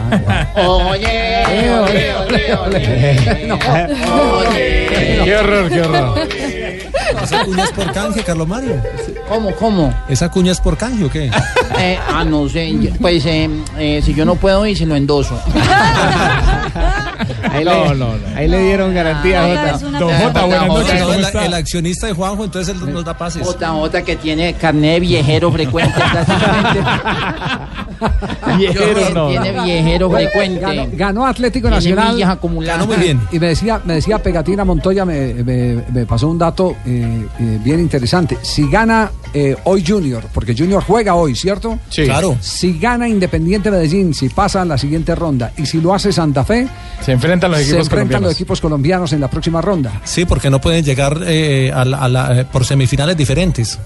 Oye, oye, oye, oye. Qué horror, qué horror. Esa cuña es por canje, Carlos Mario. ¿Cómo, cómo? ¿Esa cuña es por canje o qué? Eh, ah, no sé. Pues eh, eh, si yo no puedo ir, se lo endoso. Ahí, No, le, no, no. ahí le dieron garantía, Jota, Jota. Don. Jota, buenas Jota, noches, No, ¿cómo el, está? el accionista de Juanjo, entonces él nos da pases. Jota, Jota que tiene carnet de viejero frecuente prácticamente. Viejero, no. Tiene viejero frecuente. ganó Atlético Nacional. Ganó muy bien. Y me decía, me decía Pegatina Montoya, me, me- me pasó un dato eh, eh, bien interesante. Si gana eh, hoy Junior, porque Junior juega hoy, ¿cierto? Sí. Claro. Si gana Independiente Medellín, si pasa a la siguiente ronda, y si lo hace Santa Fe, Se enfrentan los se equipos enfrentan colombianos. los equipos colombianos en la próxima ronda. Sí, porque no pueden llegar eh, a la- a la- eh, por semifinales diferentes.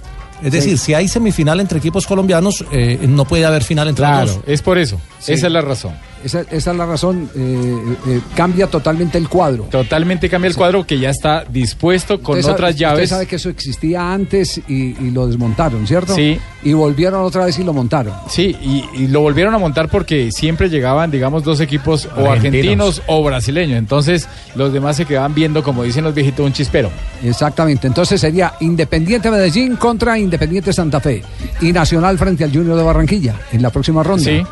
Es decir, si hay semifinal entre equipos colombianos, eh, no puede haber final entre los Claro, dos. es por eso. Sí. Esa es la razón. Esa, esa es la razón. eh, eh, cambia totalmente el cuadro. Totalmente cambia el cuadro que ya está dispuesto con Usted sabe- otras Usted llaves. sabe que eso existía antes y, y lo desmontaron, ¿cierto? Sí. Y volvieron otra vez y lo montaron. Sí, y, y lo volvieron a montar porque siempre llegaban, digamos, dos equipos o Argentinos. argentinos o brasileños. Entonces, los demás se quedaban viendo, como dicen los viejitos, un chispero. Exactamente. Entonces sería Independiente Medellín contra Independiente Santa Fe y Nacional frente al Junior de Barranquilla en la próxima ronda. Sí.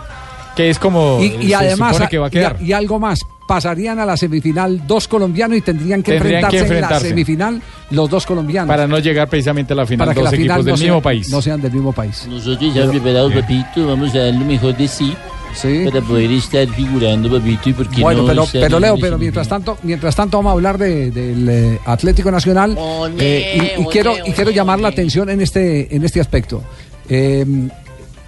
Que es como. Y, y se además, supone que va a y- quedar. y, algo más, pasarían a la semifinal dos colombianos y tendrían que, Tendrían que enfrentarse, en enfrentarse. la semifinal los dos colombianos. para no llegar precisamente a la final para que dos la equipos final del no sea- mismo país. no sean del mismo país. Nosotros ya preparados, papito, vamos a dar lo mejor de sí. Para poder estar figurando, papito, y por qué Bueno, no pero, pero Leo, pero mientras tanto, mientras tanto vamos a hablar de- del eh, Atlético Nacional eh, y, y quiero y quiero llamar la atención en este en este aspecto. Eh,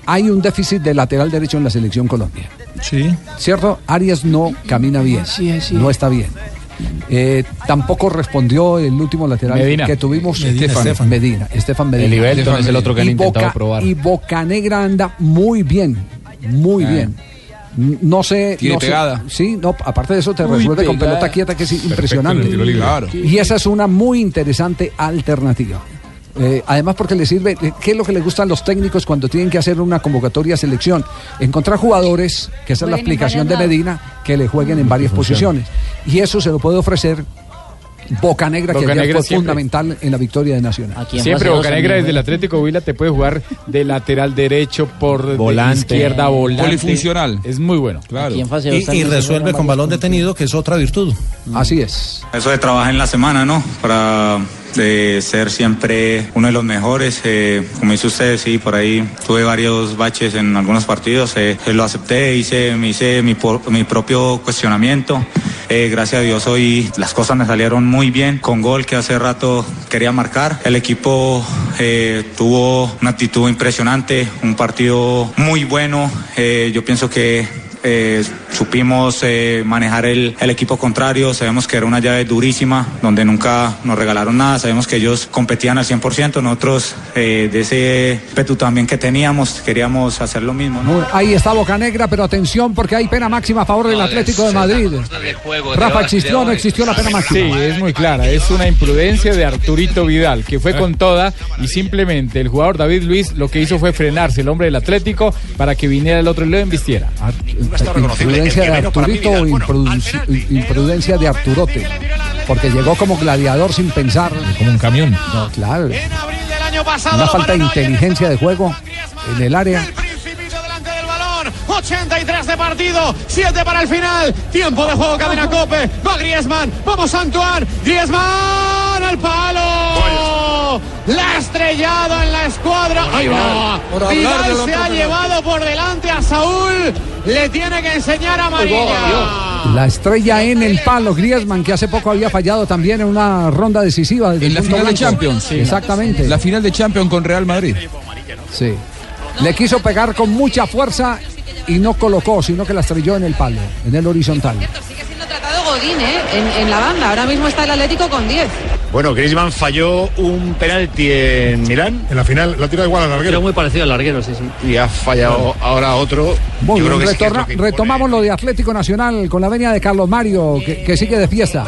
hay un déficit de lateral derecho en la selección Colombia. Sí. ¿Cierto? Arias no camina bien. No está bien. Eh, tampoco respondió el último lateral Medina. que tuvimos Medina, Estefan Estefan. Medina, Estefan Medina. El Ibelton es el otro que han intentado Boca- probar. Y Bocanegra anda muy bien, muy Ah. bien. No sé. Tiene no sé- pegada. sí, no, aparte de eso te Muy resuelve con pelota quieta que es Perfecto impresionante. en el tiro libre. Claro. Y esa es una muy interesante alternativa. Eh, además porque le sirve, eh, ¿qué es lo que le gusta a los técnicos cuando tienen que hacer una convocatoria selección? Encontrar jugadores, que esa es la explicación de Medina, que le jueguen en varias posiciones. Y eso se lo puede ofrecer Boca Negra, que Boca ayer Negra fue siempre. fundamental en la victoria de Nacional. Siempre Bocanegra desde el Atlético Huila te puede jugar de lateral derecho por de Volante. izquierda, volante. Polifuncional. Es muy bueno. Claro. Y, y resuelve con balón detenido, que es otra virtud. Así es. Eso de trabajar en la semana, ¿no? Para de ser siempre uno de los mejores. eh, como dice usted, sí, por ahí tuve varios baches en algunos partidos. eh, eh, lo acepté, hice, me hice mi, por- mi propio cuestionamiento. Eh, gracias a Dios hoy las cosas me salieron muy bien con gol que hace rato quería marcar. El equipo eh, tuvo una actitud impresionante, un partido muy bueno. Eh, yo pienso que supimos eh, manejar el, el equipo contrario, sabemos que era una llave durísima, donde nunca nos regalaron nada, sabemos que ellos competían al 100%, nosotros eh, de ese petu también que teníamos, queríamos hacer lo mismo. Ahí está Boca Negra, pero atención porque hay pena máxima a favor del Atlético de Madrid. Rafa, ¿existió o no existió la pena máxima? Sí, es muy clara. Es una imprudencia de Arturito Vidal, que fue con toda y simplemente el jugador David Luis lo que hizo fue frenarse el hombre del Atlético para que viniera el otro y lo embistiera. Imprudencia de Arturito o imprudencia de Arturote. Porque llegó como gladiador sin pensar. Como un camión. No, claro. del año pasado. Una falta de inteligencia de juego en el área. 83 de partido, 7 para el final. Tiempo de juego, cadena Cope. Va Griezmann, vamos Antoine. Griezmann al palo. La ha estrellado en la escuadra. Ahí va. Por hablar Vidal del se ha llevado por delante a Saúl. Le tiene que enseñar amarilla. La estrella en el palo, Griezmann, que hace poco había fallado también en una ronda decisiva. desde En el la final de. Champions. Exactamente. La final de Champions con Real Madrid. Sí. Le quiso pegar con mucha fuerza y no colocó, sino que la estrelló en el palo, en el horizontal. Tratado Godín, ¿eh? En, en la banda. Ahora mismo está el Atlético con 10. Bueno, Griezmann falló un penalti en Milán. En la final la tira igual al larguero. muy parecido al larguero, sí, sí. Y ha fallado ahora otro. Muy Yo bien, creo que sí que es retorna- lo que- retomamos lo de Atlético Nacional con la venia de Carlos Mario, que, que sigue de fiesta.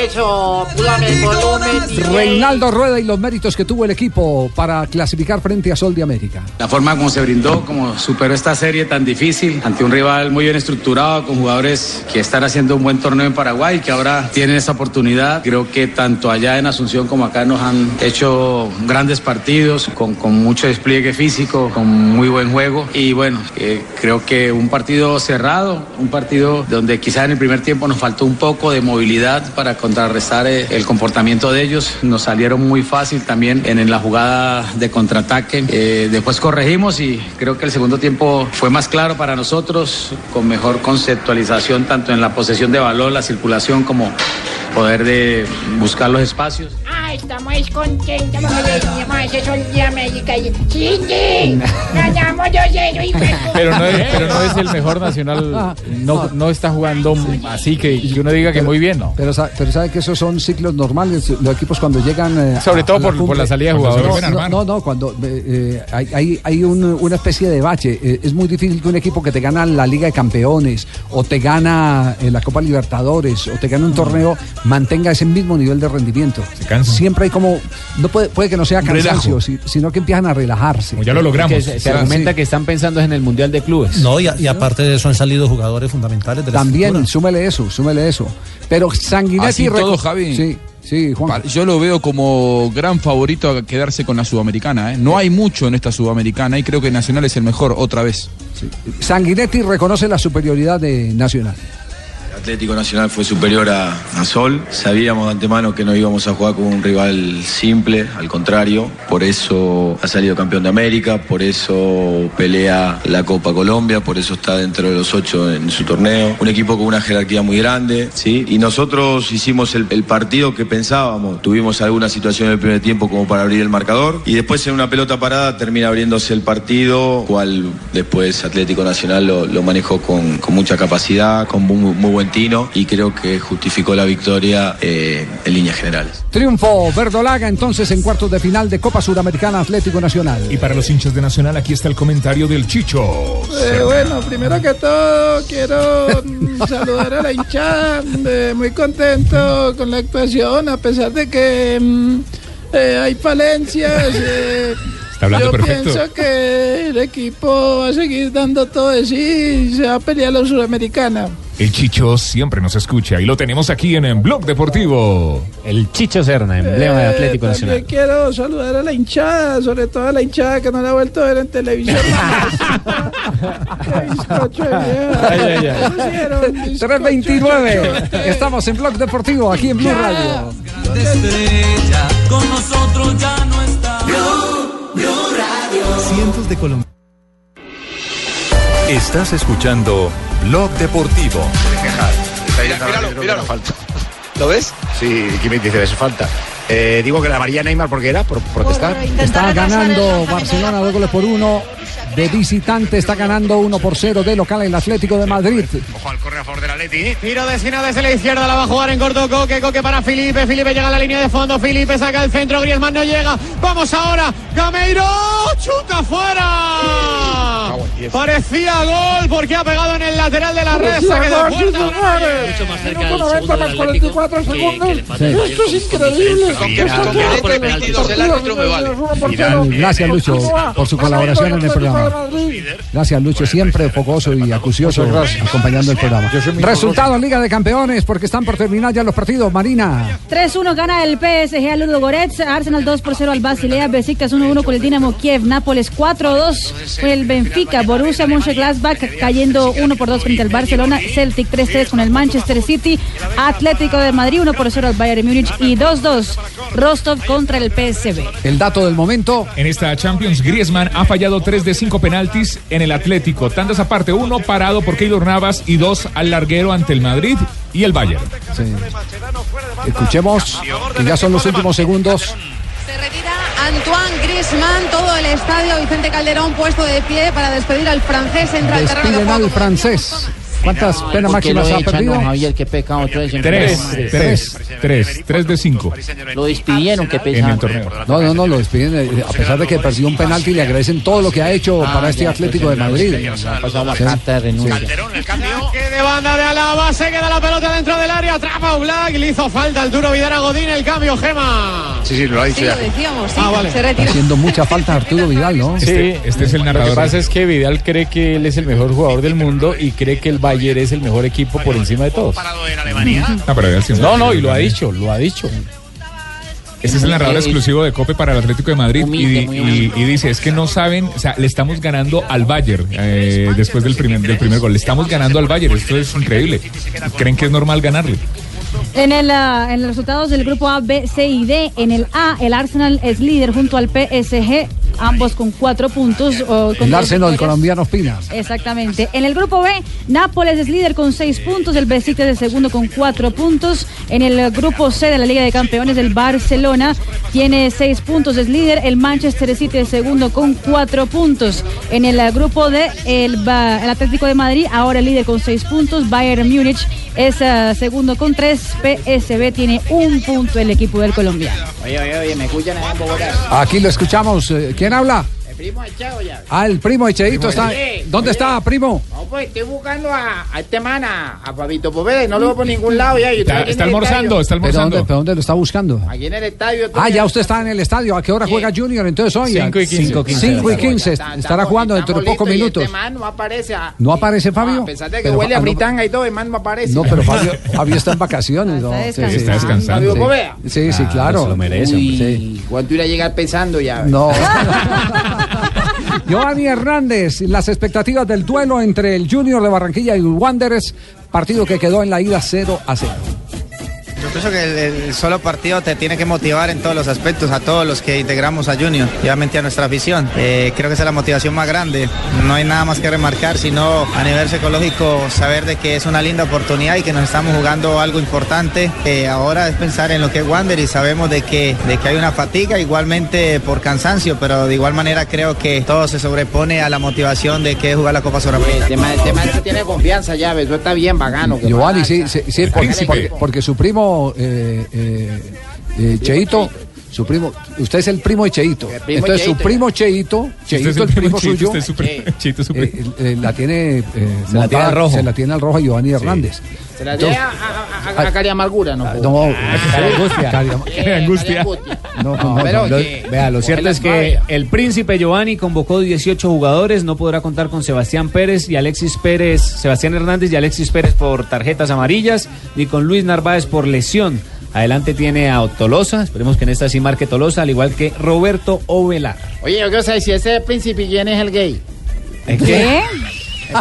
Eso, púlame el volumen. DJ. Reinaldo Rueda y los méritos que tuvo el equipo para clasificar frente a Sol de América. La forma como se brindó, como superó esta serie tan difícil ante un rival muy bien estructurado, con jugadores que están haciendo un buen torneo en Paraguay, que ahora tienen esa oportunidad. Creo que tanto allá en Asunción como acá nos han hecho grandes partidos, con, con mucho despliegue físico, con muy buen juego. Y bueno, eh, creo que un partido cerrado, un partido donde quizá en el primer tiempo nos faltó un poco de movilidad para contrarrestar eh, el comportamiento de ellos. Nos salieron muy fácil también en, en la jugada de contraataque. Eh, después corregimos y creo que el segundo tiempo fue más claro para nosotros, con mejor conceptualización tanto en la posesión de balón, la circulación, como poder de buscar los espacios. Ah, estamos contentos porque decimos ese sol de América. y- ¡Sí, sí! ¡Ganamos 2-0 y Pero no, es, pero no es el mejor nacional, no, no está jugando así que, que uno diga que muy bien, ¿no? Pero, pero sabe que esos son ciclos normales. Los equipos cuando llegan. eh, Sobre a- todo a por- por la salida de jugadores. No, no, no, cuando eh, eh, hay, hay, hay un- una especie de bache. Eh, es muy difícil que un equipo que te gana la Liga de Campeones, o te gana eh, la Copa Libertadores, o te gana un torneo, mantenga ese mismo nivel de rendimiento. Siempre hay como. No puede, puede que no sea cansancio, si- sino que empiezan a relajarse. Que se, se argumenta que están pensando en el Mundial de Clubes. No, y, a- y aparte de eso han salido jugadores fundamentales de la También, estructura. súmele eso, súmele eso. Pero Sanguinetti. Todo, Javi. Sí, sí, Juan. Yo lo veo como gran favorito a quedarse con la Sudamericana. ¿eh? No hay mucho en esta Sudamericana y creo que Nacional es el mejor otra vez. Sanguinetti reconoce la superioridad de Nacional. Atlético Nacional fue superior a, Sol. Sabíamos de antemano que no íbamos a jugar con un rival simple, al contrario. Por eso ha salido campeón de América, por eso pelea la Copa Colombia, por eso está dentro de los ocho en su torneo. Un equipo con una jerarquía muy grande, ¿sí? Y nosotros hicimos el, partido que pensábamos. Tuvimos alguna situación en el primer tiempo como para abrir el marcador. Y después en una pelota parada termina abriéndose el partido, cual después Atlético Nacional lo, manejó con, con mucha capacidad, con muy, muy buen y creo que justificó la victoria eh, en líneas generales. Triunfo verdolaga entonces en cuartos de final de Copa Sudamericana Atlético Nacional. Y para los hinchas de Nacional, aquí está el comentario del Chicho. Eh, bueno, primero que todo quiero mm, saludar a la hinchada, eh, muy contento con la actuación, a pesar de que mm, eh, hay falencias. Está hablando yo perfecto. pienso que el equipo va a seguir dando todo de sí y se va a pelear la Sudamericana. El Chicho siempre nos escucha y lo tenemos aquí en, en Blog Deportivo. El Chicho Serna, emblema de Eh, Atlético también Nacional. quiero saludar a la hinchada, sobre todo a la hinchada que no la ha vuelto a ver en televisión. Qué bizcocho de vieja. Ay, ay, ay. Pusieron bizcocho 329. Estamos en Blog Deportivo aquí en Blue Radio. estrella, con nosotros ya no está. Cientos de colombianos. Estás escuchando Blog Deportivo. Míralo, míralo. Falta. ¿Lo ves? Sí, Kimi dice, es falta. Eh, digo que la María Neymar, ¿por qué era? ¿Por protestar? Está ganando Barcelona dos goles por uno. De visitante está ganando uno por cero de local el Atlético de Madrid. Ojo al corre a favor del Atleti. Tiro de esquina desde la izquierda, la va a jugar en corto Coque, Coque para Felipe, Felipe llega a la línea de fondo, Felipe saca el centro, Griezmann no llega, vamos ahora, Gameiro, chuta fuera. Parecía gol porque ha pegado en el lateral de la red. Mucho más cerca del segundo más 44 segundos. Esto es increíble. Gracias Lucho por su colaboración en el programa. Gracias Lucho, siempre focoso y acucioso acompañando el programa. Resultado Liga de Campeones porque están por terminar ya los partidos. Marina. 3-1 gana el PSG al Ludo Goretz, Arsenal 2 por 0 al Basilea, Besiktas 1-1 con el Dinamo Kiev, Nápoles 4-2 con el Benfica, Borussia Mönchengladbach cayendo 1 por 2 frente al Barcelona, Celtic 3-3 con el Manchester City, Atlético de Madrid 1 por 0 al Bayern Múnich y 2-2 Rostov contra el PSV. El dato del momento. En esta Champions, Griezmann ha fallado 3 de 5 cinco penaltis en el Atlético. Tantas aparte, uno parado por Keylor Navas y dos al larguero ante el Madrid y el Bayern. Sí. Escuchemos que ya son los últimos segundos. Se retira Antoine Griezmann, todo el estadio Vicente Calderón puesto de pie para despedir al francés. Entra al terreno de Despiden juego. al francés. ¿Cuántas penas ¿Por qué lo máximas ha perdido? Javier, qué peca otra vez en Tres, tres, tres, tres de cinco. Lo despidieron, qué el torneo. No, no, no, lo despiden. eh, A pesar de que perdió un penalti, le agradecen todo lo que ha hecho Ah, para este Atlético pues, de Madrid. Ha pasado la Sí. carta de renuncia. Que de banda de Alaba, se queda la pelota dentro del área, atrapa a Black, le hizo falta el duro Vidal a Godín, el cambio, Gema. Sí, sí, lo ha dicho Sí, lo ya. decíamos, sí, Ah, vale. se retira. Haciendo mucha falta Arturo Vidal, ¿no? Este, este es el Lo narrador. que pasa es que Vidal cree que él es el mejor jugador del mundo y cree que el Bayern es el mejor equipo por encima de todos. Ah. No, no, y lo ha dicho, lo ha dicho. Este es el narrador exclusivo de Cope para el Atlético de Madrid Humilde, y dice, es que no saben, o sea, le estamos ganando al Bayern eh, después del primer, del primer gol. Le estamos ganando al Bayern, esto es increíble. ¿Creen que es normal ganarle? En, el, ah, en los resultados del grupo A, B, C y D, en el A, el Arsenal es líder junto al PSG, ambos con cuatro puntos. o con El Arsenal colombiano Ospina. Exactamente. En el grupo B, Nápoles es líder con seis puntos, el Besiktas es segundo con cuatro puntos. En el grupo C de la Liga de Campeones, el Barcelona tiene seis puntos, es líder. El Manchester City es segundo con cuatro puntos. En el grupo D, el, Atlético de Madrid, ahora el líder con seis puntos. Bayern Múnich es eh, segundo con tres. PSB tiene un punto el equipo del colombiano. Oye, oye, oye, me escuchan en Bogotá. Aquí lo escuchamos. eh, ¿Quién habla? El primo echado ya. Ah, el primo Echeito está. Oye, ¿Dónde oye. está, primo? No, pues estoy buscando a, a este man, a, a Fabito Poveda, y no lo veo por ningún lado ya. Está, está almorzando, está ¿Pero dónde, almorzando. pero dónde lo está buscando? Aquí en el estadio. Ah, ya usted está en el estadio. ¿A qué hora juega Junior entonces hoy? Cinco y quince. Cinco y Cinco y quince. Está- Estará estamos- jugando dentro de pocos minutos. Este man no aparece. a- ¿No aparece Fabio? A pesar de que Pero, huele a ah, no, fritanga y todo, el man no aparece. No, pero Fabio, Fabio está en vacaciones. ¿no? Está Sí, sí, Está sí. descansando. Fabio Poveda. Sí, sí, claro. se lo merece. ¿cuánto irá a llegar pensando ya? No. Giovanni Hernández, las expectativas del duelo entre el Junior de Barranquilla y Wanderers, partido que quedó en la ida 0 a 0. Yo pienso que el, el solo partido te tiene que motivar en todos los aspectos, a todos los que integramos a Junior obviamente a nuestra afición. Eh, creo que esa es la motivación más grande. No hay nada más que remarcar, sino a nivel psicológico saber de que es una linda oportunidad y que nos estamos jugando algo importante. Eh, ahora es pensar en lo que es Wander y sabemos de que, de que hay una fatiga igualmente por cansancio, pero de igual manera creo que todo se sobrepone a la motivación de que es jugar la Copa Suramericana. Man, man sí tiene confianza ya, eso está bien que Giovanni, sí, sí, sí, porque- porque su primo eh, eh, eh, Cheito, su primo, usted es el primo de Cheito. primo Entonces su primo Cheito, Cheito es el primo suyo, es eh, primo. eh, la tiene eh, Se la tiene al rojo. se la tiene al rojo a Giovanni Hernández. Se la lleva a, a, a, a Cari Amargura, ¿no? No, Angustia. Eh, no, No, no, pero no, que- Vea, lo cierto es que el príncipe Giovanni convocó 18 jugadores, no podrá contar con Sebastián Pérez y Alexis Pérez, Sebastián Hernández y Alexis Pérez por tarjetas amarillas, ni con Luis Narváez por lesión. Adelante tiene a Tolosa, esperemos que en esta sí marque Tolosa, al igual que Roberto Ovelar. Oye, yo quiero saber si ese príncipe, ¿quién es el gay? ¿El qué?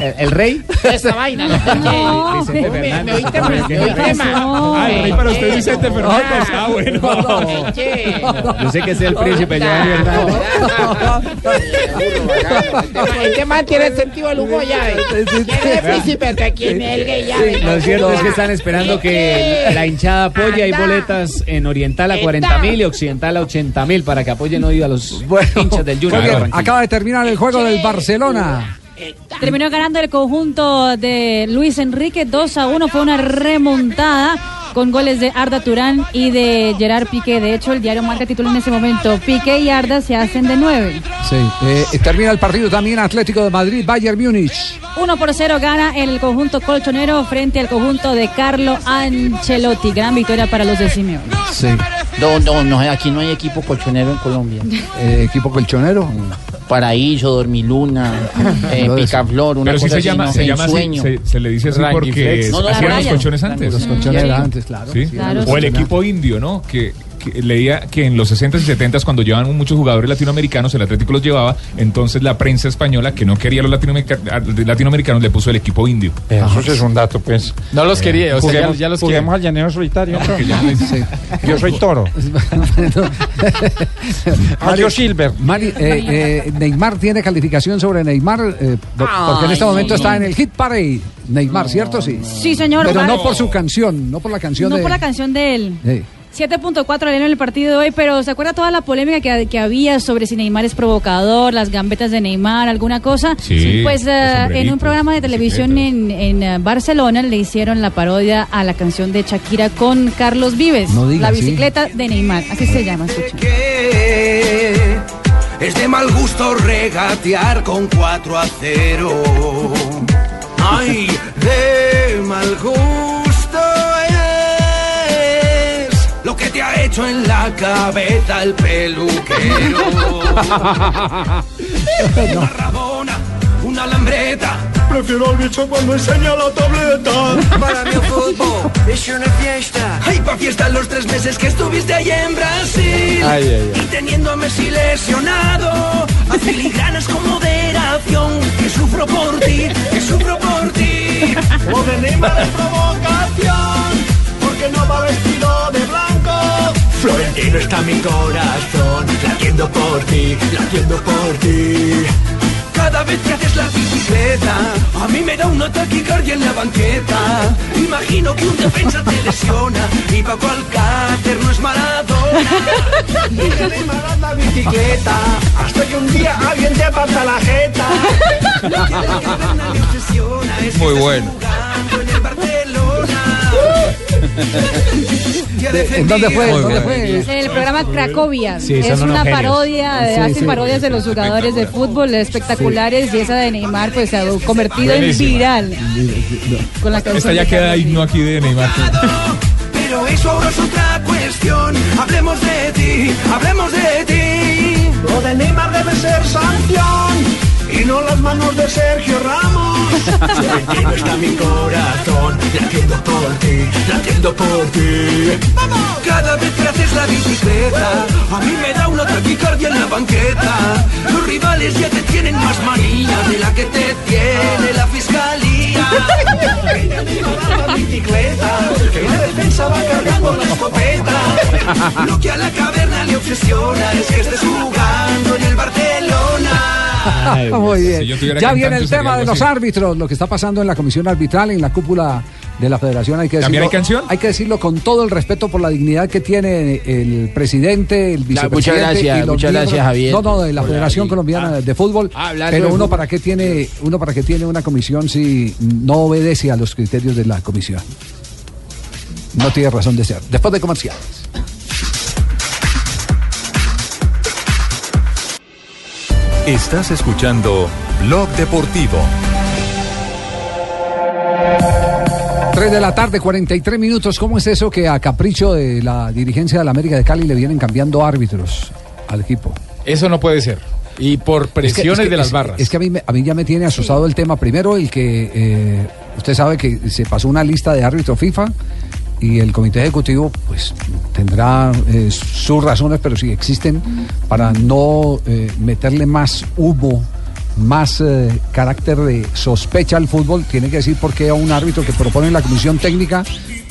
¿El, el rey? Esa vaina, ¿no? Vicente Me, me Fernández. oíste mal, me oíste mal. Ah, el rey para usted es Vicente Fernández. Ah, bueno. Yo sé que es el príncipe Giovanni Hernández. Este- Este man tiene el sentido del humor ya. ¿eh? ¿Quién es el príncipe? ¿De ¿Quién es el gay ya? Lo cierto es que están esperando que la hinchada apoye. Hay boletas en Oriental a 40 mil y Occidental a 80 mil para que apoyen hoy a los hinchas del Junior. Acaba de terminar el juego del Barcelona. Terminó ganando el conjunto de Luis Enrique 2 a 1. Fue una remontada con goles de Arda Turán y de Gerard Piqué. De hecho, el diario marca tituló en ese momento: Piqué y Arda se hacen de 9. Sí, eh, termina el partido también Atlético de Madrid, Bayern Múnich. 1 por 0 gana el conjunto colchonero frente al conjunto de Carlo Ancelotti. Gran victoria para los de Simeone. Sí. No, no, no, aquí no hay equipo colchonero en Colombia. Eh, equipo colchonero. Paraíso, Dormiluna, eh, Picaflor, una Pero sí cosa se así, llama, ¿no? se llama así, se, se le dice así porque. No, no, hacían los colchones antes. Los colchones antes, claro. ¿Sí? Claro, o el sí. equipo indio, ¿no? Que que- leía que en los 60s y 70s, cuando llevaban muchos jugadores latinoamericanos, el Atlético los llevaba, entonces la prensa española, que no quería a los latinoamericanos, le puso el equipo indio. Eso sí es un dato, pues. No los quería, o sea, ya- Juguemos, ya los quiere. al llanero solitario. No, ya- Sí. Yo soy toro. Mario Silver. Mari, eh, eh, Neymar tiene calificación sobre Neymar, eh, por- porque en este momento está en el hit parade. Neymar, ¿cierto? Sí. Sí, señor. Pero no por su canción, no por la canción No de. por la canción de él. Sí. 7.4 en el partido de hoy, pero ¿se acuerda toda la polémica que, que había sobre si Neymar es provocador, las gambetas de Neymar, alguna cosa? Sí, Pues eh, en un programa de televisión en, en, eh, Barcelona le hicieron la parodia a la canción de Shakira con Carlos Vives, No diga, la sí. bicicleta de Neymar, así se llama, escuchen. que es de mal gusto regatear con 4 a 0. Ay, de mal gusto te ha hecho en la cabeza el peluquero. Una rabona, una lambreta. Prefiero al bicho cuando enseña la tableta. Para mí el fútbol es una fiesta. Ay, pa' fiesta los tres meses que estuviste ahí en Brasil. Ay, ay, ay. Y teniendo a Messi lesionado. A filigranas con moderación. Que sufro por ti, que sufro por ti. Lo de Neymar es provocación, porque no va vestido de blanco. Florentino está mi corazón, latiendo por ti, latiendo por ti. Cada vez que haces la bicicleta, a mí me da una taquicardia en la banqueta. Imagino que un defensa te lesiona y Paco Alcácer no es Maradona. Que Neymar anda bicicleta, hasta que un día alguien te aparta la jeta. Lo que ¿En dónde fue? defender- ¿Dónde fue? En el programa Cracovia. Sí, es una parodia, Sí, hacen sí. parodias de los jugadores de fútbol espectaculares y esa de Neymar pues se ha convertido en Buenísima. viral con la. Esta ya de queda himno aquí de Neymar. Pero eso ahora es otra cuestión. Hablemos de ti, hablemos de ti. Lo de Neymar debe ser sanción y no las manos de Sergio Ramos. Florentino está mi corazón, latiendo por ti, latiendo por ti. Cada vez que haces la bicicleta, a mí me da una taquicardia en la banqueta. Los rivales ya te tienen más manía de la que te tiene la fiscalía. Anda bicicleta, que la defensa va cargando la escopeta. Lo que a la caverna le obsesiona es que estés jugando en el Barcelona. Muy bien. Si Ya viene el tema de los así. árbitros, lo que está pasando en la comisión arbitral, en la cúpula de la federación. Hay que ¿También decirlo, hay canción? Hay que decirlo con todo el respeto por la dignidad que tiene el presidente, el muchas vicepresidente. gracias, y los muchas miembros- gracias, Javier. No, no, de la Federación Colombiana Ah. de Fútbol. Ah, hablando pero de uno fútbol. para qué tiene, uno para qué tiene una comisión si no obedece a los criterios de la comisión. No tiene razón de ser. Después de comerciales. Estás escuchando Blog Deportivo. 3 de la tarde, 43 minutos. ¿Cómo es eso que a capricho de la dirigencia de la América de Cali le vienen cambiando árbitros al equipo? Eso no puede ser. Y por Es que- presiones es que- de las barras. Es que a mí, me- a mí ya me tiene asustado el tema. Primero, el que eh, usted sabe que se pasó una lista de árbitros FIFA y el comité ejecutivo pues tendrá eh, sus razones, pero si existen, para no eh, meterle más humo, más eh, carácter de sospecha al fútbol, tiene que decir por qué a un árbitro que propone la comisión técnica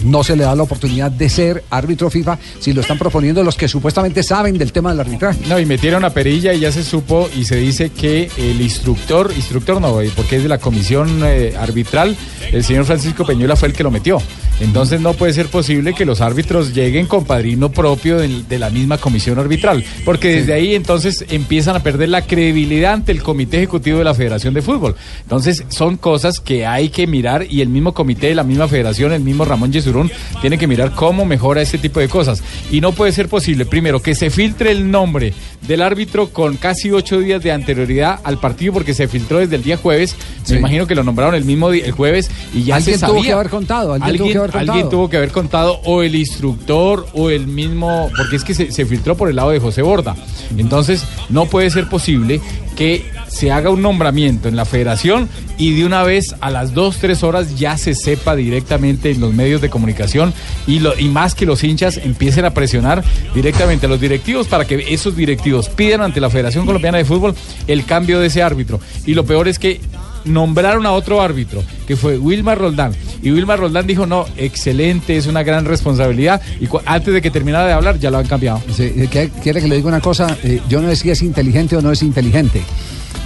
no se le da la oportunidad de ser árbitro FIFA si lo están proponiendo los que supuestamente saben del tema del arbitraje. No, y metieron a perilla y ya se supo y se dice que el instructor, instructor no, eh, porque es de la comisión eh, arbitral, el señor Francisco Peñuela fue el que lo metió. Entonces no puede ser posible que los árbitros lleguen con padrino propio del- de, la misma comisión arbitral, porque desde ahí entonces empiezan a perder la credibilidad ante el comité ejecutivo de la Federación de Fútbol. Entonces son cosas que hay que mirar y el mismo comité de la misma federación, el mismo Ramón Yesurún, tiene que mirar cómo mejora este tipo de cosas. Y no puede ser posible, primero, que se filtre el nombre del árbitro con casi ocho días de anterioridad al partido, porque se filtró desde el día jueves. Sí. Me imagino que lo nombraron el mismo día, el jueves, y ya Alguien se tuvo sabía. que haber contado, alguien tuvo que haber contado. alguien tuvo que haber contado, o el instructor, o el mismo, porque es que se, se filtró por el lado de José Borda. Entonces, no puede ser posible que se haga un nombramiento en la federación y de una vez a las dos, tres horas ya se sepa directamente en los medios de comunicación y, lo, y más que los hinchas empiecen a presionar directamente a los directivos para que esos directivos pidan ante la Federación Colombiana de Fútbol el cambio de ese árbitro. Y lo peor es que nombraron a otro árbitro, que fue Wilmar Roldán. Y Wilmar Roldán dijo, no, excelente, es una gran responsabilidad. Y antes de que terminara de hablar, ya lo han cambiado. Sí, eh, ¿qué- ¿Quiere que le diga una cosa? Eh, yo no sé si es inteligente o no es inteligente.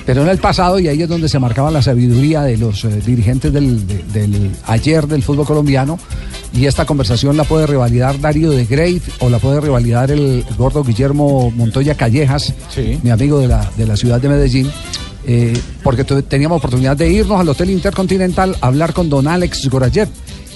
Pero en el pasado, y ahí es donde se marcaba la sabiduría de los eh, dirigentes del, de- del ayer del fútbol colombiano, y esta conversación la puede revalidar Darío de Grey o la puede revalidar el gordo Guillermo Montoya Callejas, mi amigo de la, de la ciudad de Medellín. eh, porque teníamos oportunidad de irnos al Hotel Intercontinental a hablar con don Alex Gorayev.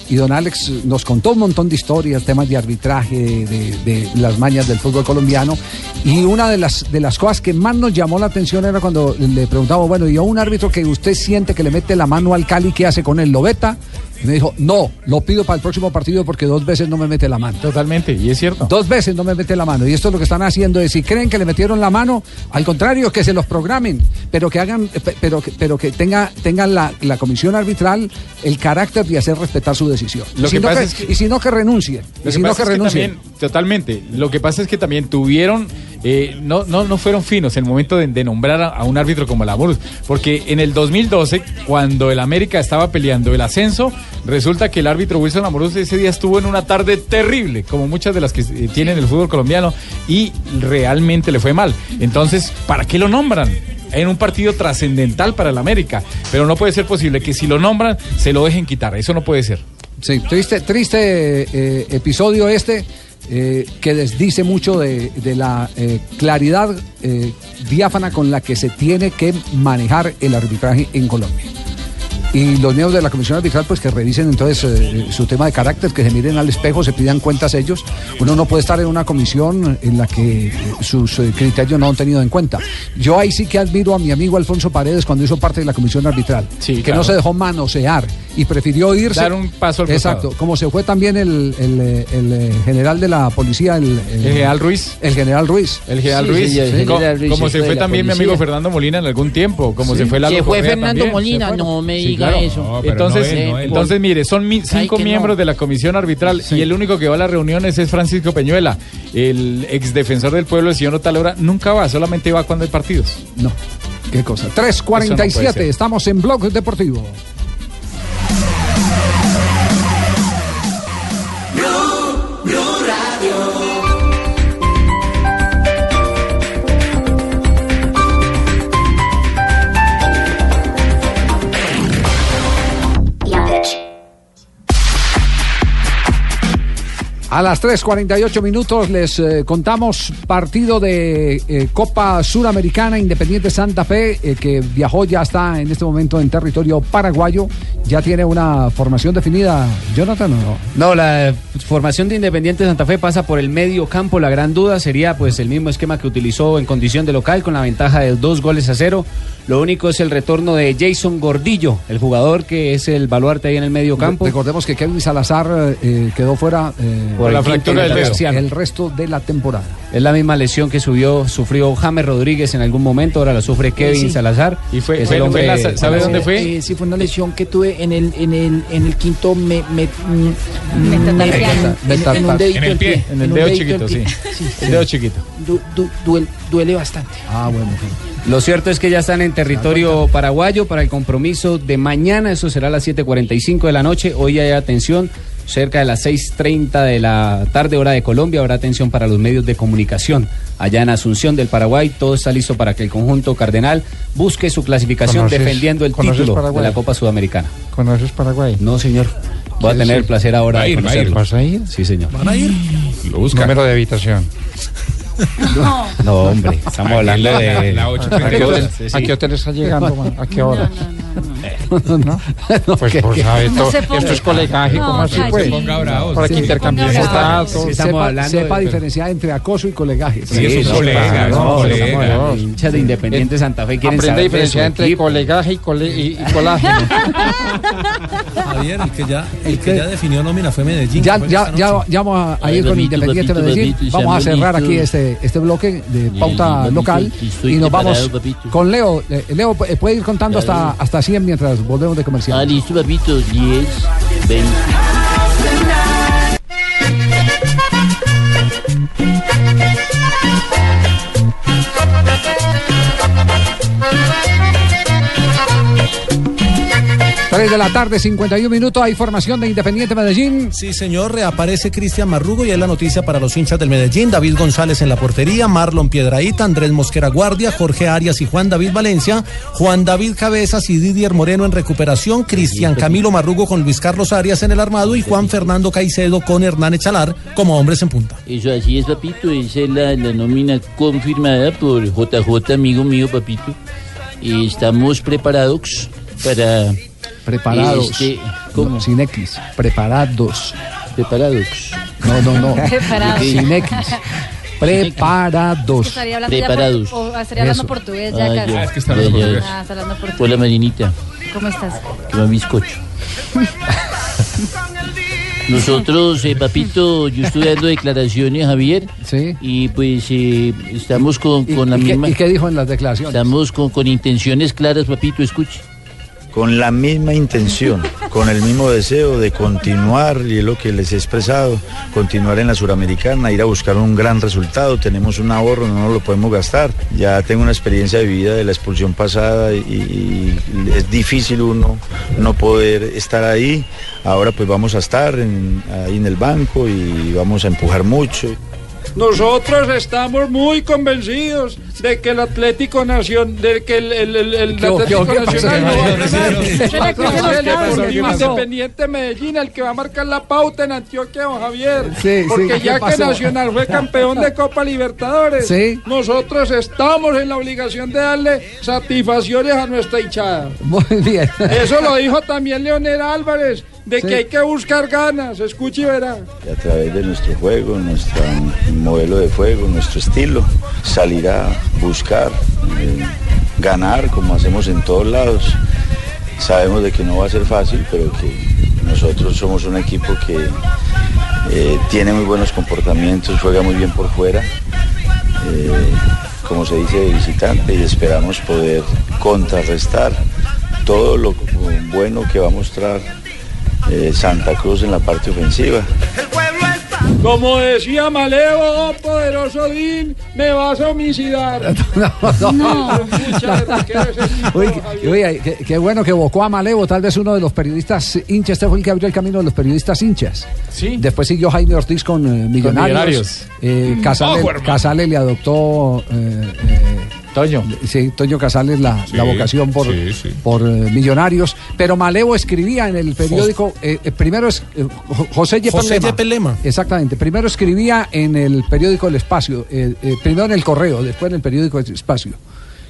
Y don Alex nos contó un montón de historias, temas de arbitraje, de, las mañas del fútbol colombiano. Y una de las, de las cosas que más nos llamó la atención era cuando le preguntamos, bueno, y a un árbitro que usted siente que le mete la mano al Cali, ¿qué hace con él? ¿Lo veta? Y me dijo, no, lo pido para el próximo partido porque dos veces no me mete la mano. Totalmente, y es cierto. Dos veces no me mete la mano. Y esto es lo que están haciendo es, si creen que le metieron la mano, al contrario, que se los programen, pero que hagan, pe- pero que, pero que tenga, tengan la, la comisión arbitral el carácter de hacer respetar su decisión. Lo y, si no que- es que- y si no que renuncien. Lo Y si que no renuncien. también, totalmente. Lo que pasa es que también tuvieron, eh, no, no, no fueron finos en el momento de, de nombrar a, a un árbitro como Lamoureux, porque en el 2012, cuando el América estaba peleando el ascenso, resulta que el árbitro Wilson Lamoureux ese día estuvo en una tarde terrible, como muchas de las que eh, tienen el fútbol colombiano, y realmente le fue mal. Entonces, ¿para qué lo nombran? En un partido trascendental para el América, pero no puede ser posible que si lo nombran se lo dejen quitar, eso no puede ser. Sí, triste, triste eh, episodio este eh, que desdice mucho de, de la eh, claridad diáfana con la que se tiene que manejar el arbitraje en Colombia. Y los miembros de la comisión arbitral, pues que revisen entonces eh, su tema de carácter, que se miren al espejo, se pidan cuentas ellos. Uno no puede estar en una comisión en la que eh, sus eh, criterios no han tenido en cuenta. Yo ahí sí que admiro a mi amigo Alfonso Paredes cuando hizo parte de la comisión arbitral, que claro. no se dejó manosear y prefirió irse. Dar un paso al Exacto, costado. como se fue también el, el, eh, el, eh, general de la policía, el, El general Ruiz. El general Ruiz. El general Sí, Ruiz, sí, general Ruiz como se se fue fue también mi amigo Fernando Molina en algún tiempo, como Sí. se fue la Se fue Fernando también. Molina, Se fueron. no me Sí, diga claro. eso. No, pero entonces, no él, no él. entonces mire, son mi- cinco miembros de la comisión arbitral y el único que va a las reuniones es Francisco Peñuela, el ex defensor del pueblo, el señor Otalora, nunca va, solamente va cuando hay partidos. No. ¿Qué cosa? Eso no puede 3.47, ser. estamos en Blog Deportivo. A las 3.48 minutos les eh, contamos partido de eh, Copa Suramericana Independiente Santa Fe, eh, que viajó, ya está en este momento en territorio paraguayo, ya tiene una formación definida, Jonathan, ¿o no? No, la formación de Independiente Santa Fe pasa por el medio campo. La gran duda sería pues el mismo esquema que utilizó en condición de local con la ventaja de dos goles a cero. Lo único es el retorno de Jason Gordillo, el jugador que es el baluarte ahí en el medio campo. Recordemos que Kevin Salazar eh, quedó fuera eh, Por la el fractura del dedo. el resto de la temporada. Es la misma lesión que subió, sufrió James Rodríguez en algún momento, ahora la sufre Kevin Sí. Salazar. Y fue- fue- la- ¿sabe dónde fue? Eh, sí, fue una lesión que tuve en el, en el, en el quinto me, me, mm, Metatarsiano. en- en- en un dedito En el pie, en el dedo chiquito, sí. El dedo chiquito. Du- du- duele, duele bastante. Ah, bueno. Lo cierto es que ya están en territorio paraguayo para el compromiso de mañana, eso será a las 7.45 de la noche. Hoy hay atención, cerca de las 6.30 de la tarde, hora de Colombia, habrá atención para los medios de comunicación. Allá en Asunción del Paraguay, todo está listo para que el conjunto cardenal busque su clasificación ¿Conoces- defendiendo el título de la Copa Sudamericana. ¿Conoces Paraguay? No, señor. Voy a ¿Quieres tener el placer ahora Va a de ir, va a ir. conocerlo. ¿Vas a ir? Sí, señor. ¿Van a ir? Lo busca. Número de habitación. No, hombre, estamos hablando de... La ¿A qué hotel, Sí, a sí. qué hotel está llegando? man? ¿A qué hora? No, no, no, Pues que- por que- saber, esto, No es colegaje, ¿cómo No, así pues? Para que intercambiemos Sepa- datos. Sepa, sepa diferenciar entre acoso y colegaje. Sí, es un colega, colega. Hinchas de Independiente Santa Fe quieren Aprende a diferenciar entre colegaje y, cole- y- y colágeno. Javier, el que ya, el que ya definió nómina fue Medellín. Ya, ya, ya, vamos a, a ir con Independiente Medellín. vamos a cerrar aquí este, este bloque de pauta papito, local estoy y nos vamos papito. con Leo. Eh, Leo, eh, puede ir contando hasta, hasta 100 mientras volvemos de comercial. Ah, listo, papito. 10, 20. De la tarde, 51 minutos. Hay formación de Independiente Medellín. Sí, señor, reaparece Cristian Marrugo y es la noticia para los hinchas del Medellín. David González en la portería, Marlon Piedraíta, Andrés Mosquera Guardia, Jorge Arias y Juan David Valencia, Juan David Cabezas y Didier Moreno en recuperación, Cristian Camilo Marrugo con Luis Carlos Arias en el armado y Juan Fernando Caicedo con Hernán Echalar como hombres en punta. Eso así es, papito. Esa es la, la nómina confirmada por JJ, amigo mío, papito. Y estamos preparados para. Preparados. Este, ¿Cómo? Sin X. Preparados. Preparados. No, no, no. Preparados. Sin X. Preparados. Estaría hablando, ya Preparados. por- o estaría hablando Eso. portugués ya Ah, casi. ya. Ah, es que está hablando Ya, ya. portugués. Ah, está hablando portugués. Hola, Marinita. ¿Cómo estás? Que más bizcocho. Nosotros, eh, papito, yo estoy dando declaraciones, Javier. Sí. Y pues eh, estamos con, con la ¿Y qué- misma. ¿Y qué dijo en las declaraciones? Estamos con, con intenciones claras, papito, escuche. Con la misma intención, con el mismo deseo de continuar, y es lo que les he expresado, continuar en la Suramericana, ir a buscar un gran resultado. Tenemos un ahorro, no lo podemos gastar. Ya tengo una experiencia de vida de la expulsión pasada y, es difícil uno no poder estar ahí. Ahora pues vamos a estar ahí en el banco y vamos a empujar mucho. Nosotros estamos muy convencidos de que el Atlético Nacional, de que el, el, el, el ¿Qué- Atlético. Independiente Medellín el que va a marcar la pauta en Antioquia, don Javier. Sí, Porque ¿qué ya que? Nacional fue campeón de Copa Libertadores, Sí. nosotros estamos en la obligación de darle satisfacciones a nuestra hinchada. Muy bien. Eso lo dijo también Leonel Álvarez, de Sí. que hay que buscar ganas. Escuche y verá. y a través de nuestro juego, nuestro modelo de juego, nuestro estilo, salir a buscar, eh, ganar como hacemos en todos lados. Sabemos de que no va a ser fácil, pero que nosotros somos un equipo que eh, tiene muy buenos comportamientos, juega muy bien por fuera, eh, como se dice, de visitante y esperamos poder contrarrestar todo lo bueno que va a mostrar eh, Santa Cruz en la parte ofensiva. Como decía Malevo, oh poderoso Din, me vas a homicidar. No. Muchas gracias. Uy, qué- uy, qué, qué bueno que evocó a Malevo, tal vez uno de los periodistas hinchas, este fue el que abrió el camino de los periodistas hinchas. Sí. Después siguió Jaime Ortiz con eh, Millonarios. Millonarios. Eh, Casale, hermano. Casale le adoptó. eh, eh, Toño. Sí, Toño Casales la, Sí, la vocación por, sí, sí. por eh, Millonarios. Pero Malevo escribía en el periódico, eh, eh, primero es eh, Jo- José Yepes José Lema. Yepes Lema. Exactamente. Primero escribía en el periódico El Espacio, eh, eh, primero en el correo, después en el periódico El Espacio.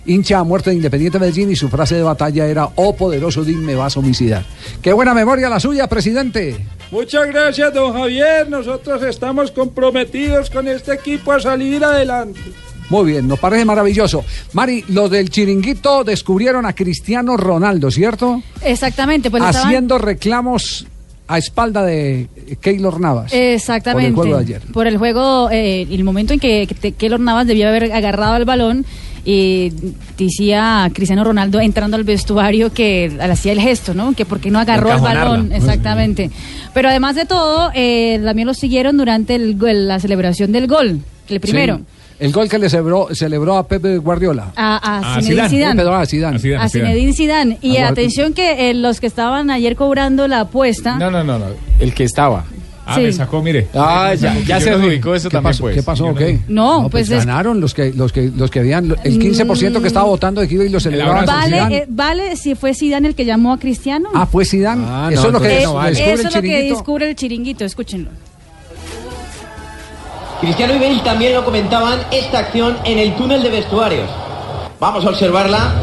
Hincha a muerte de Independiente Medellín y su frase de batalla era, oh poderoso Din, me vas a homicidar. Qué buena memoria la suya, presidente. Muchas gracias, don Javier. Nosotros estamos comprometidos con este equipo a salir adelante. Muy bien, nos parece maravilloso. Mari, los del chiringuito descubrieron a Cristiano Ronaldo, ¿cierto? Exactamente, pues estaban- Haciendo reclamos a espalda de Keylor Navas. Exactamente. Por el juego de ayer. Por el juego, eh, el momento en que, que Keylor Navas debió haber agarrado el balón y decía Cristiano Ronaldo entrando al vestuario que hacía el gesto, ¿no? Que por qué no agarró el balón. Exactamente. Pero además de todo, eh, también lo siguieron durante el gol- la celebración del gol, el primero. Sí, el gol que le celebró, celebró a Pepe Guardiola. A, a Zinedine Zidane. A Zidane. A Zinedine Zidane. Y atención que eh, los que estaban ayer cobrando la apuesta. No, no, no, no. El que estaba. Ah, Sí. me sacó, mire. Ah, ya, ya se adjudicó eso ¿Qué también, pasó? pues. ¿Qué pasó? Yo o no pues es- ganaron los que los que los que habían el 15% que estaba votando de y lo celebraban. con Vale, eh, vale si fue Zidane el que llamó a Cristiano. Ah, pues Zidane. Ah, eso no, es lo que entonces no vale. descubre eso el es lo que chiringuito. descubre el chiringuito, escúchenlo. Cristiano y Bale también lo comentaban esta acción en el túnel de vestuarios. Vamos a observarla.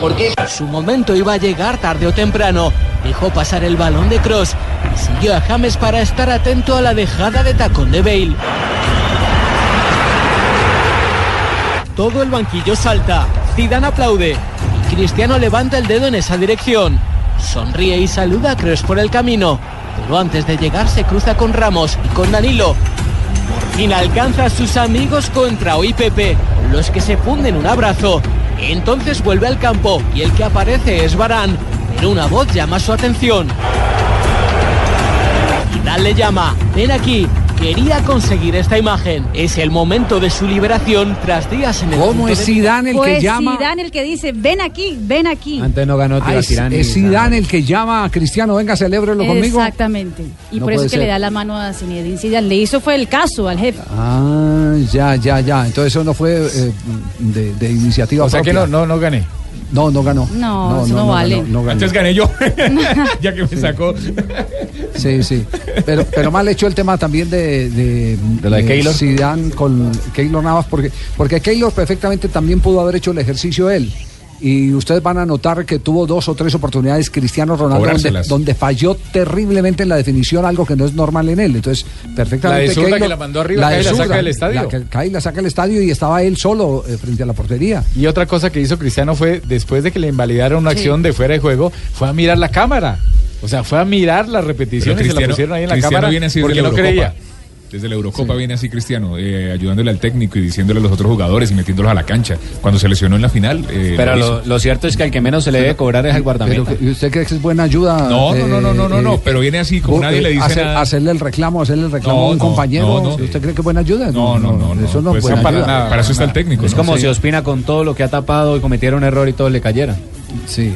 ¿Por qué? Su momento iba a llegar tarde o temprano. Dejó pasar el balón de Cross y siguió a James para estar atento a la dejada de tacón de Bale. Todo el banquillo salta. Zidane aplaude y Cristiano levanta el dedo en esa dirección. Sonríe y saluda a Kroos por el camino, pero antes de llegar se cruza con Ramos y con Danilo. Por fin alcanza a sus amigos contra Pepe, los que se funden un abrazo. Entonces vuelve al campo y el que aparece es Barán, pero una voz llama su atención. Zidane le llama, ven aquí. Quería conseguir esta imagen. Es el momento de su liberación tras días en el ¿Cómo es de Zidane el que Pues llama? Zidane el que dice, ven aquí, ven aquí. Antes no ganó Ah, es, es Zidane el que llama a Cristiano, venga, celébrelo conmigo. Exactamente. Y No por eso que ser. le da la mano a Zinedine Zidane. Le hizo fue el caso al jefe. Ah, ya, ya, ya. Entonces eso no fue eh, de, de iniciativa O sea que no, no, no gané. No, no ganó. No, eso no vale. ganó, no ganó. Antes gané yo. ya que me sacó. Sí, sí. Pero, pero mal hecho el tema también de, de, ¿De la de Keylor? Zidane con Keylor Navas, porque, porque Keylor perfectamente también pudo haber hecho el ejercicio él. Y ustedes van a notar que tuvo dos o tres oportunidades Cristiano Ronaldo donde, falló terriblemente en la definición, algo que no es normal en él. Entonces, perfectamente. La de que la mandó arriba, cae y la saca del estadio. la que cae y la saca del estadio y estaba él solo eh, frente a la portería. Y otra cosa que hizo Cristiano fue, después de que le invalidaron una Sí. acción de fuera de juego, fue a mirar la cámara. O sea, fue a mirar las repeticiones y se la pusieron ahí en la Cristiano cámara porque la no Eurocopa. creía. Desde la Eurocopa viene así Cristiano, eh, ayudándole al técnico y diciéndole a los otros jugadores y metiéndolos a la cancha. Cuando se lesionó en la final. eh, Pero lo lo, hizo. lo cierto es que al que menos se le debe cobrar es al guardameta. Pero, ¿y ¿Usted cree que es buena ayuda? No, no, no, no, no, no, no, pero viene así, como uh, nadie le dice hacer- nada. Hacerle el reclamo, hacerle el reclamo No, a un no, compañero. no, no. ¿Usted cree que es buena ayuda? No, no, no, no, Eso no es pues buena para ayuda. nada, para eso está el técnico. Es ¿no? como Sí. si Ospina con todo lo que ha tapado y cometiera un error y todo le cayera. Sí.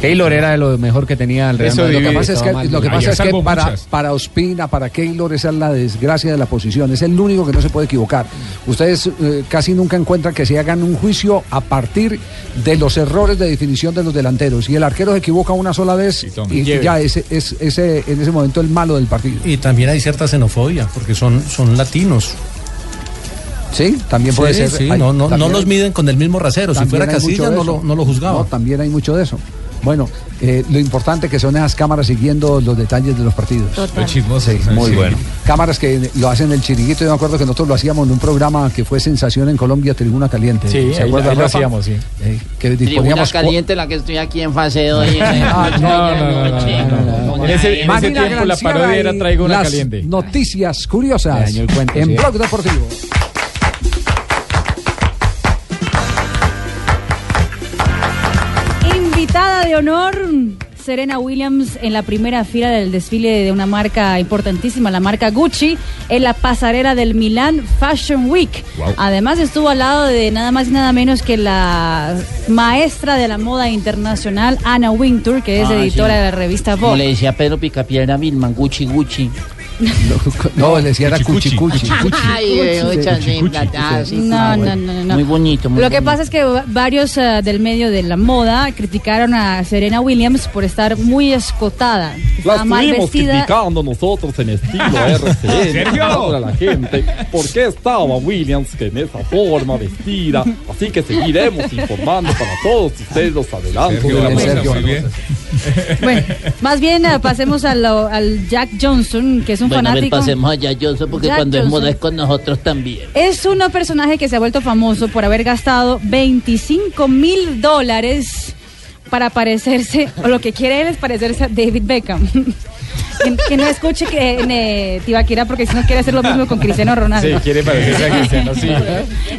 Keylor era de lo mejor que tenía el Real Eso Madrid. lo que pasa es que, lo pasa es para, muchas. para Ospina, para Keylor, esa es la desgracia de la posición. Es el único que no se puede equivocar. Ustedes eh, casi nunca encuentran que se hagan un juicio a partir de los errores de definición de los delanteros. Y el arquero se equivoca una sola vez y ya ese es ese, en ese momento el malo del partido. Y también hay cierta xenofobia, porque son, son latinos. Sí, también puede Sí, ser. sí, Hay- no, no, no también- los miden con el mismo rasero. Si fuera hay mucho Casilla, de no eso. lo, no lo juzgaba. No, también hay mucho de eso. Bueno, eh, lo importante que son esas cámaras siguiendo los detalles de los partidos. Chismoso. Sí, muy bueno. Cámaras que lo hacen el chiringuito. Yo me acuerdo que nosotros lo hacíamos en un programa que fue sensación en Colombia, Tribuna Caliente. Sí, ¿Se ahí, acuerda, ahí lo hacíamos, sí. Eh, que Tribuna disponíamos caliente la que estoy aquí en fase 2. Ah, no, no, no, no, no, no. En ese, en ese tiempo la parodia era y traigo una las caliente. Noticias curiosas en sí. Blog Deportivo. De honor, Serena Williams en la primera fila del desfile de una marca importantísima, la marca Gucci, en la pasarela del Milan Fashion Week. Wow. Además estuvo al lado de nada más y nada menos que la maestra de la moda internacional, Anna Wintour, que es Ah, editora sí. de la revista Como Vogue. le decía Pedro Picapiedra Vilman, Gucci, Gucci. No, le decía era cuchi cuchi. No, no, no, no. Muy bonito. Muy Lo que bonito. pasa es que va- varios eh, del medio de la moda criticaron a Serena Williams por estar muy escotada. La mal vestida. criticando nosotros en estilo RCN ¿Sergio? para la gente. ¿Por qué estaba Williams que en esa forma vestida? Así que seguiremos informando para todos ustedes los adelantos Sergio, de la bien. Bueno, más bien eh, pasemos a lo- al Jack Johnson, que es un Bueno, a ver, fanático. pasemos allá, Johnson, porque Jack cuando es moda es con nosotros también. Es un personaje que se ha vuelto famoso por haber gastado 25 mil dólares para parecerse, o lo que quiere él es parecerse a David Beckham. que, que no escuche que eh, Tibaquira porque si no quiere hacer lo mismo con Cristiano Ronaldo. Sí, quiere parecerse a Cristiano, sí.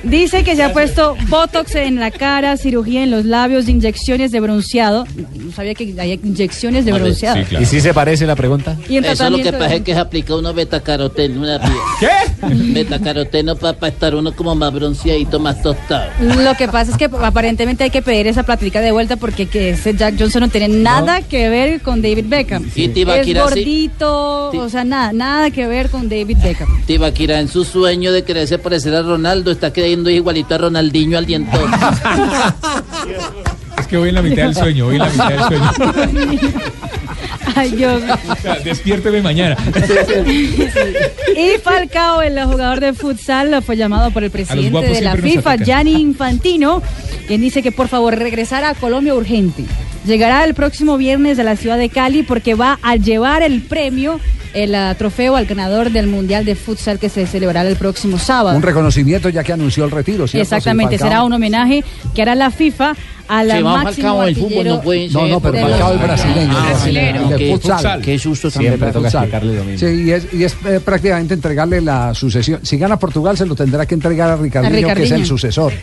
Dice que se ha puesto botox en la cara, cirugía en los labios, inyecciones de bronceado. No sabía que hay inyecciones de ver, bronceado. sí, claro. ¿Y si se parece la pregunta? Y en Eso lo que pasa de- es que se aplica uno betacaroteno una. ¿Qué? Betacaroteno para estar uno como más bronceadito, más tostado. Lo que pasa es que aparentemente hay que pedir esa platica de vuelta porque que ese Jack Johnson no tiene nada que ver con David Beckham. Y Tibaquira es sí. o sea, nada, nada que ver con David Beckham. Tibaquira en su sueño de quererse parecer a Ronaldo está creyendo igualito a Ronaldinho al dientón. Es que voy en la mitad del sueño, voy en la mitad del sueño. Ay, yo. Despiérteme mañana. Y Falcao, el jugador de futsal, fue llamado por el presidente de la FIFA. Gianni Infantino, quien dice que por favor regresara a Colombia urgente. Llegará el próximo viernes a la ciudad de Cali porque va a llevar el premio, el ah, trofeo al ganador del Mundial de Futsal que se celebrará el próximo sábado. Un reconocimiento ya que anunció el retiro, ¿cierto? Exactamente, será un homenaje que hará la FIFA a la Se va máximo Falcao del fútbol, no puede No, ser. no, pero de Falcao es brasileño. Ah, brasileño, ok. futsal. Qué susto Siempre también. explicarle. Sí, y es, y es eh, prácticamente entregarle la sucesión. Si gana Portugal, se lo tendrá que entregar a Ricardinho, que es el sucesor.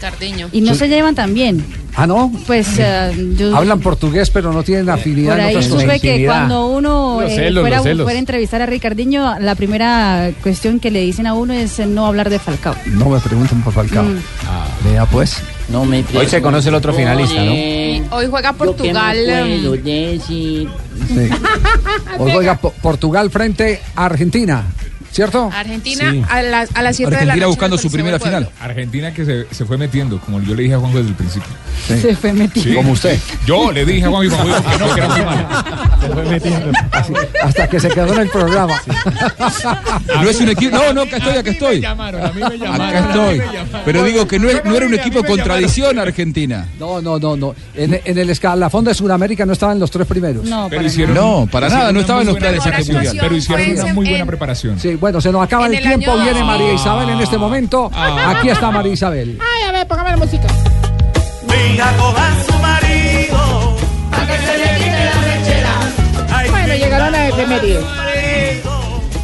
Y no Sí. se llevan tan bien. Ah, ¿no? Pues eh, yo Hablan portugués, pero no tienen afinidad por en ahí cosas. supe que cuando uno eh, celos, fuera, fuera a entrevistar a Ricardinho, la primera cuestión que le dicen a uno es no hablar de Falcao. No me preguntan por Falcao. Mm. Vea, pues. No me Hoy se conoce el otro finalista, ¿no? Hoy juega Portugal. Lo que no puedo decir. Sí. Hoy juega Po- Portugal frente a Argentina, ¿cierto? Argentina Sí. a las a las 7 de la noche. Argentina buscando su primera final. Argentina que se, se fue metiendo, como yo le dije a Juanjo desde el principio. Se fue metido. Sí. Como usted. Yo le dije a Juanjo que no, que era muy malo. Se fue metiendo. Así, hasta que se quedó en el programa. No es un equipo. No, no, acá estoy, acá estoy. Acá estoy. Pero digo que no, es- no era un equipo con tradición Argentina. No, no, no, no. En, en el escalafón de Sudamérica no estaban los tres primeros. No, Pero hicieron, No, para hicieron nada, no estaban los planes. Pero hicieron una muy buena en- preparación. Sí, bueno, se nos acaba el, el tiempo. año- Viene María Isabel en este momento. Aquí está María Isabel. Ay, a ver, póngame la música. Venga, coja su marido. Bueno, llegaron a efemérides.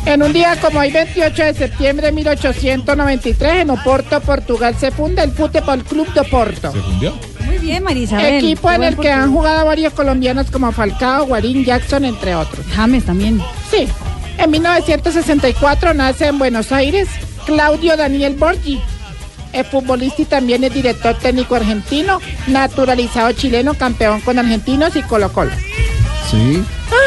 En un día como hoy, 28 de septiembre de 1893, en Oporto, Portugal, se funda el Fútbol Club de Oporto. ¿Se fundió? Muy bien, María Isabel. Equipo en el que han jugado varios colombianos como Falcao, Guarín, Jackson, entre otros. James también. Sí. En 1964 nace en Buenos Aires Claudio Daniel Borgi. Es futbolista y también es director técnico argentino, naturalizado chileno, campeón con argentinos y Colo Colo. Sí.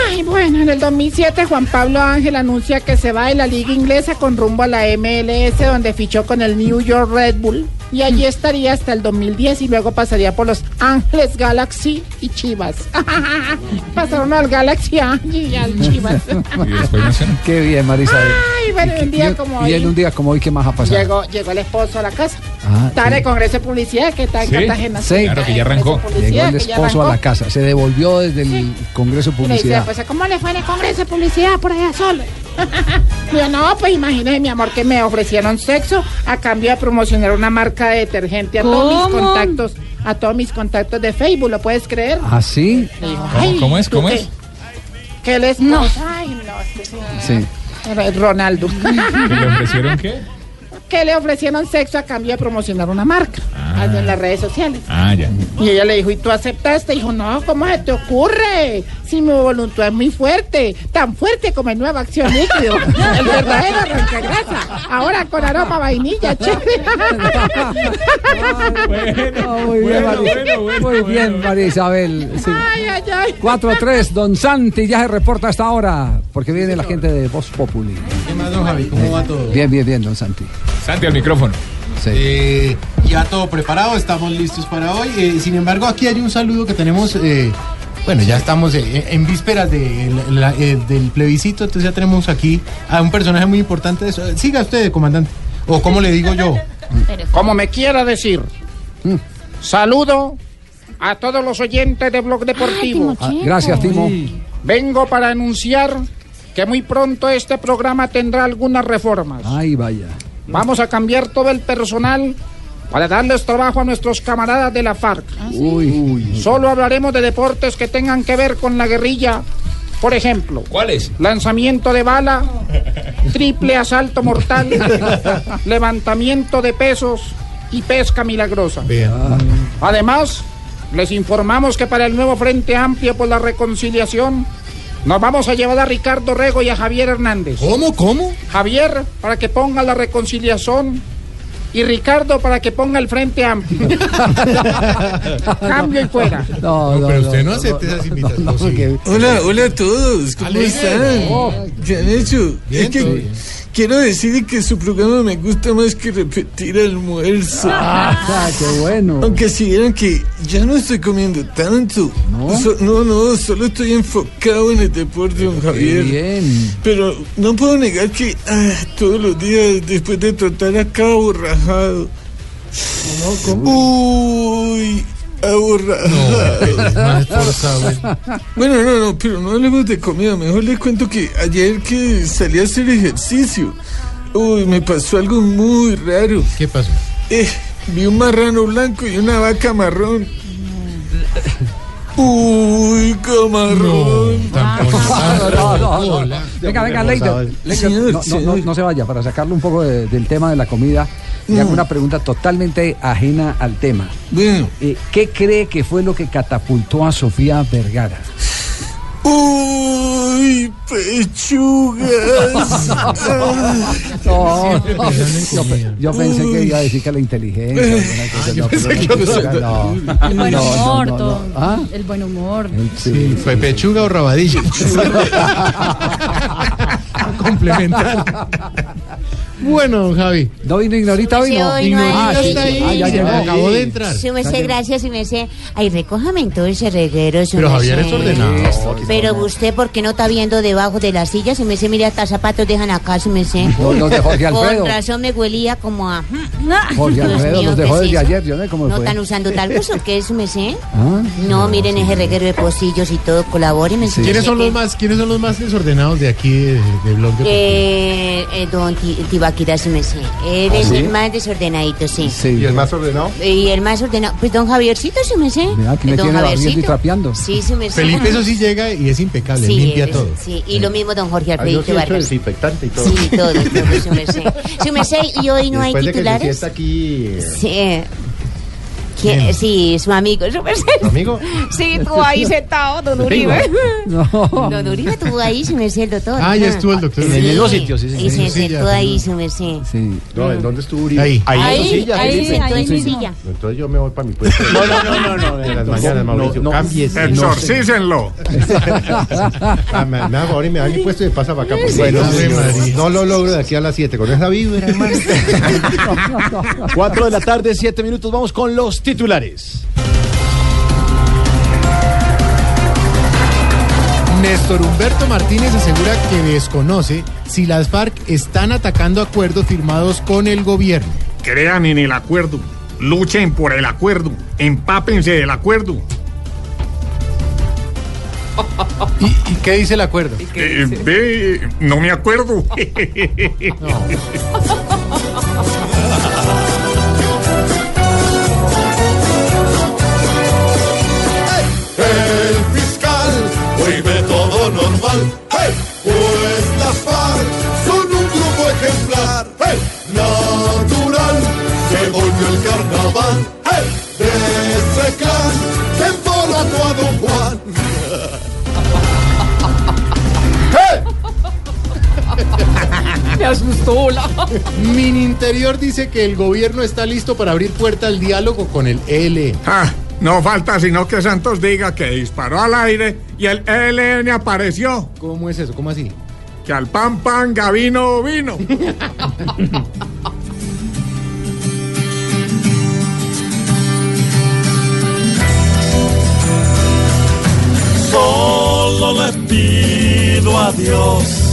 Ay, bueno, en el 2007 Juan Pablo Ángel anuncia que se va de la liga inglesa con rumbo a la MLS, donde fichó con el New York Red Bull. Y allí estaría hasta el 2010 y luego pasaría por los Ángeles Galaxy y Chivas. Pasaron al Galaxy y al Chivas. Qué bien, María Isabel. Ay, bueno, un día como Y en hoy un día como hoy, ¿qué más ha pasado? llegó, llegó el esposo a la casa. Ah, Está en el Congreso de Publicidad que está en Sí, Cartagena. sí. Claro, que ya arrancó. Llegó el Publicidad, esposo a la casa. Se devolvió desde el Congreso de dice, Publicidad. pues, ¿cómo le fue en el Congreso de Publicidad por allá solo? Yo, no, pues imagínese, mi amor, que me ofrecieron sexo a cambio de promocionar una marca de detergente a todos mis contactos, a todos mis contactos de Facebook, ¿lo puedes creer? ¿Ah, sí? Digo, ¿Cómo- cómo es? ¿tú ¿Cómo qué? es? Que él es No. Ay, no, este sí. Ronaldo. ¿Que le ofrecieron qué? que le ofrecieron sexo a cambio de promocionar una marca algo en las redes sociales. Ah, ya. Y ella le dijo, ¿y tú aceptaste? dijo, no, ¿cómo se te ocurre? Si mi voluntad es muy fuerte, tan fuerte como el nuevo acción líquido, el verdadero grasa. Ahora con aroma vainilla, chévere. No, muy bien, María, muy bien, María Isabel. Sí. Ay, ay, ay. 4-3, Don Santi ya se reporta hasta ahora, porque viene la gente de Voz Populi. ¿Qué más, don Javi? ¿Cómo va todo? Bien, bien, bien, Don Santi. Santi al micrófono. Eh, ya todo preparado, estamos listos para hoy. Eh, sin embargo, aquí hay un saludo que tenemos. eh, bueno, ya estamos eh, en vísperas de la- eh, del plebiscito, entonces ya tenemos aquí a un personaje muy importante. de eso. Siga usted, comandante. O como le digo yo. Como me quiera decir, saludo a todos los oyentes de Blog Deportivo. Ah, gracias, Timo. Vengo para anunciar que muy pronto este programa tendrá algunas reformas. Ay, vaya. Vamos a cambiar todo el personal para darles trabajo a nuestros camaradas de la FARC. Uy. Solo hablaremos de deportes que tengan que ver con la guerrilla. Por ejemplo, ¿cuáles? Lanzamiento de bala, triple asalto mortal, levantamiento de pesos y pesca milagrosa. Además, les informamos que para el nuevo Frente Amplio por la Reconciliación nos vamos a llevar a Ricardo Rego y a Javier Hernández. ¿Cómo? ¿Cómo? Javier para que ponga la reconciliación y Ricardo para que ponga el Frente Amplio. Cambio y fuera. No, no, pero no, usted no no, esas no, invitaciones. Hola, hola a todos, ¿cómo están? oh, ¿Qué han hecho? bien, Es que todo bien. Quiero decir que su programa me gusta más que repetir almuerzo. Ah, qué bueno. Aunque si vieran que ya no estoy comiendo tanto. ¿No? So- no, no, solo estoy enfocado en el deporte, don Javier. bien. Pero no puedo negar que ah, todos los días después de trotar acabo rajado. Uy, Más forzado. Bueno, no, no, pero no hablemos de comida. Mejor les cuento que ayer que salí a hacer ejercicio, uy, me pasó algo muy raro. ¿Qué pasó? Eh, vi un marrano blanco y una vaca marrón. Uy, camarón. No, no, no. Venga, venga, Leider. Leider, Señor, no, no, señor. no, no se vaya, para sacarlo un poco de- del tema de la comida. Le hago Mm. una pregunta totalmente ajena al tema. Eh, ¿Qué cree que fue lo que catapultó a Sofía Vergara? Uy, pechugas. No, no, yo, pe- yo pensé que iba a decir que la inteligencia. no. El buen humor. ¿Ah? El buen humor. Sí, ¿Fue pechuga o rabadilla? Complementar. Bueno, don Javi. ¿No vino Ignorita hoy? Sí, No. hoy no. Ah, sí. está ahí. Ah, ya llegó. Acabó de entrar. Sí, me sé, gracias, y me sé. Ay, recójame en todo ese reguero. Pero Javier es ordenado. Pero usted, ¿por qué no está viendo debajo de la silla? Si me sé, mire, hasta zapatos dejan acá, si me sé. Los- los de Jorge Alfredo. Con razón me huelía como a... Jorge Dios Alfredo mío, los ¿qué dejó es desde ayer, yo no sé cómo ¿No están usando talcos o qué es, me sé? Ah, No, miren ese reguero de pocillos y todo, yo ¿Quiénes son los más, quiénes son los más desordenados de aquí de, Blog de Eh, eh, don Ti- Tibaquira, sí me sé. Él ¿Ah, es sí? el más desordenadito, sí. ¿Y el más ordenado? Y el más ordenado, pues don Javiercito, sí me sé. Mira, aquí me don tiene y trapeando. Sí, sí me sé. Felipe eso sí llega y es impecable, Sí, limpia es- todo. Sí, y lo mismo don Jorge Ah, Alfredito sí Vargas. desinfectante y todo. Sí, todo, todo, sí me sé. Sí me sé, y hoy no hay Después de que se titulares. sienta aquí... eh, Sí. ¿Quién? Sí, su amigo, su amigo? Sí, estuvo ahí sentado, don Uribe. No. Don Uribe estuvo ahí, su merced, el doctor. Ah, ya estuvo el doctor Sí. En el mismo sitio, sí, sí, Y sí. se sentó ahí, su merced. Sí. No, ¿en dónde estuvo Uribe? Ahí. Ahí, en Ahí, su silla. ahí, sentó en su silla. Entonces yo me voy para mi puesto. No, no, no, no, no. En las mañanas, Mauricio. no. Cámbiese. Exorcícenlo. Ah, me, me hago ahora y me dan mi puesto y me pasa para acá. porque Bueno, no, lo logro de aquí a las 7. Con esa vibra, hermano. 4 de la tarde, 7 minutos. Vamos con los titulares. Néstor Humberto Martínez asegura que desconoce si las FARC están atacando acuerdos firmados con el gobierno. Crean en el acuerdo. Luchen por el acuerdo. Empápense del acuerdo. ¿Y, y qué dice el acuerdo? Eh, ve, no me acuerdo. El Min Interior dice que el gobierno está listo para abrir puerta al diálogo con el ELN. Ah, no falta sino que Santos diga que disparó al aire y el ELN apareció. ¿Cómo es eso? ¿Cómo así? Que al pan pan Gavino vino. Solo le pido a Dios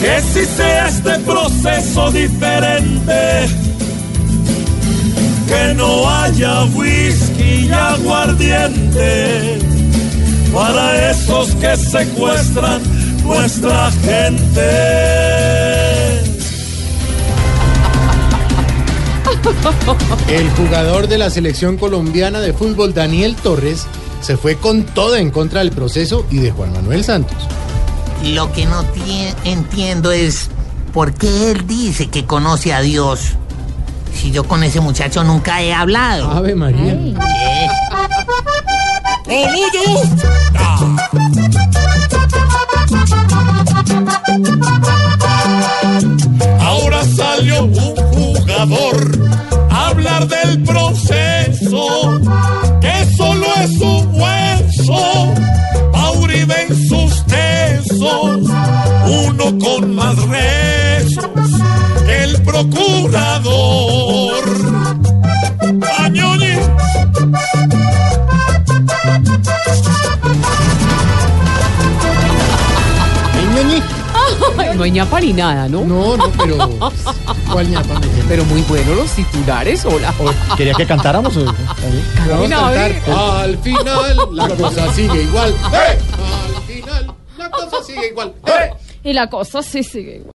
que si sea este proceso diferente, que no haya whisky y aguardiente para esos que secuestran nuestra gente. El jugador de la selección colombiana de fútbol, Daniel Torres, se fue con todo en contra del proceso y de Juan Manuel Santos. Lo que no tie- entiendo es por qué él dice que conoce a Dios. Si yo con ese muchacho nunca he hablado. Ave María. ¡Eh, Luigi! Ahora salió un jugador a hablar del proceso, que solo es un hueso, tesos. Uno con más rezos que el procurador. No hay ñapa ni nada, ¿no? No, no, pero. ¿Cuál ñapa? Pero muy buenos los titulares, hola. ¿Quería que cantáramos? o- Vamos a cantar. Al final, la cosa sigue igual. ¡Eh! Sigue igual. ¡Eh! Y la cosa sí sigue igual.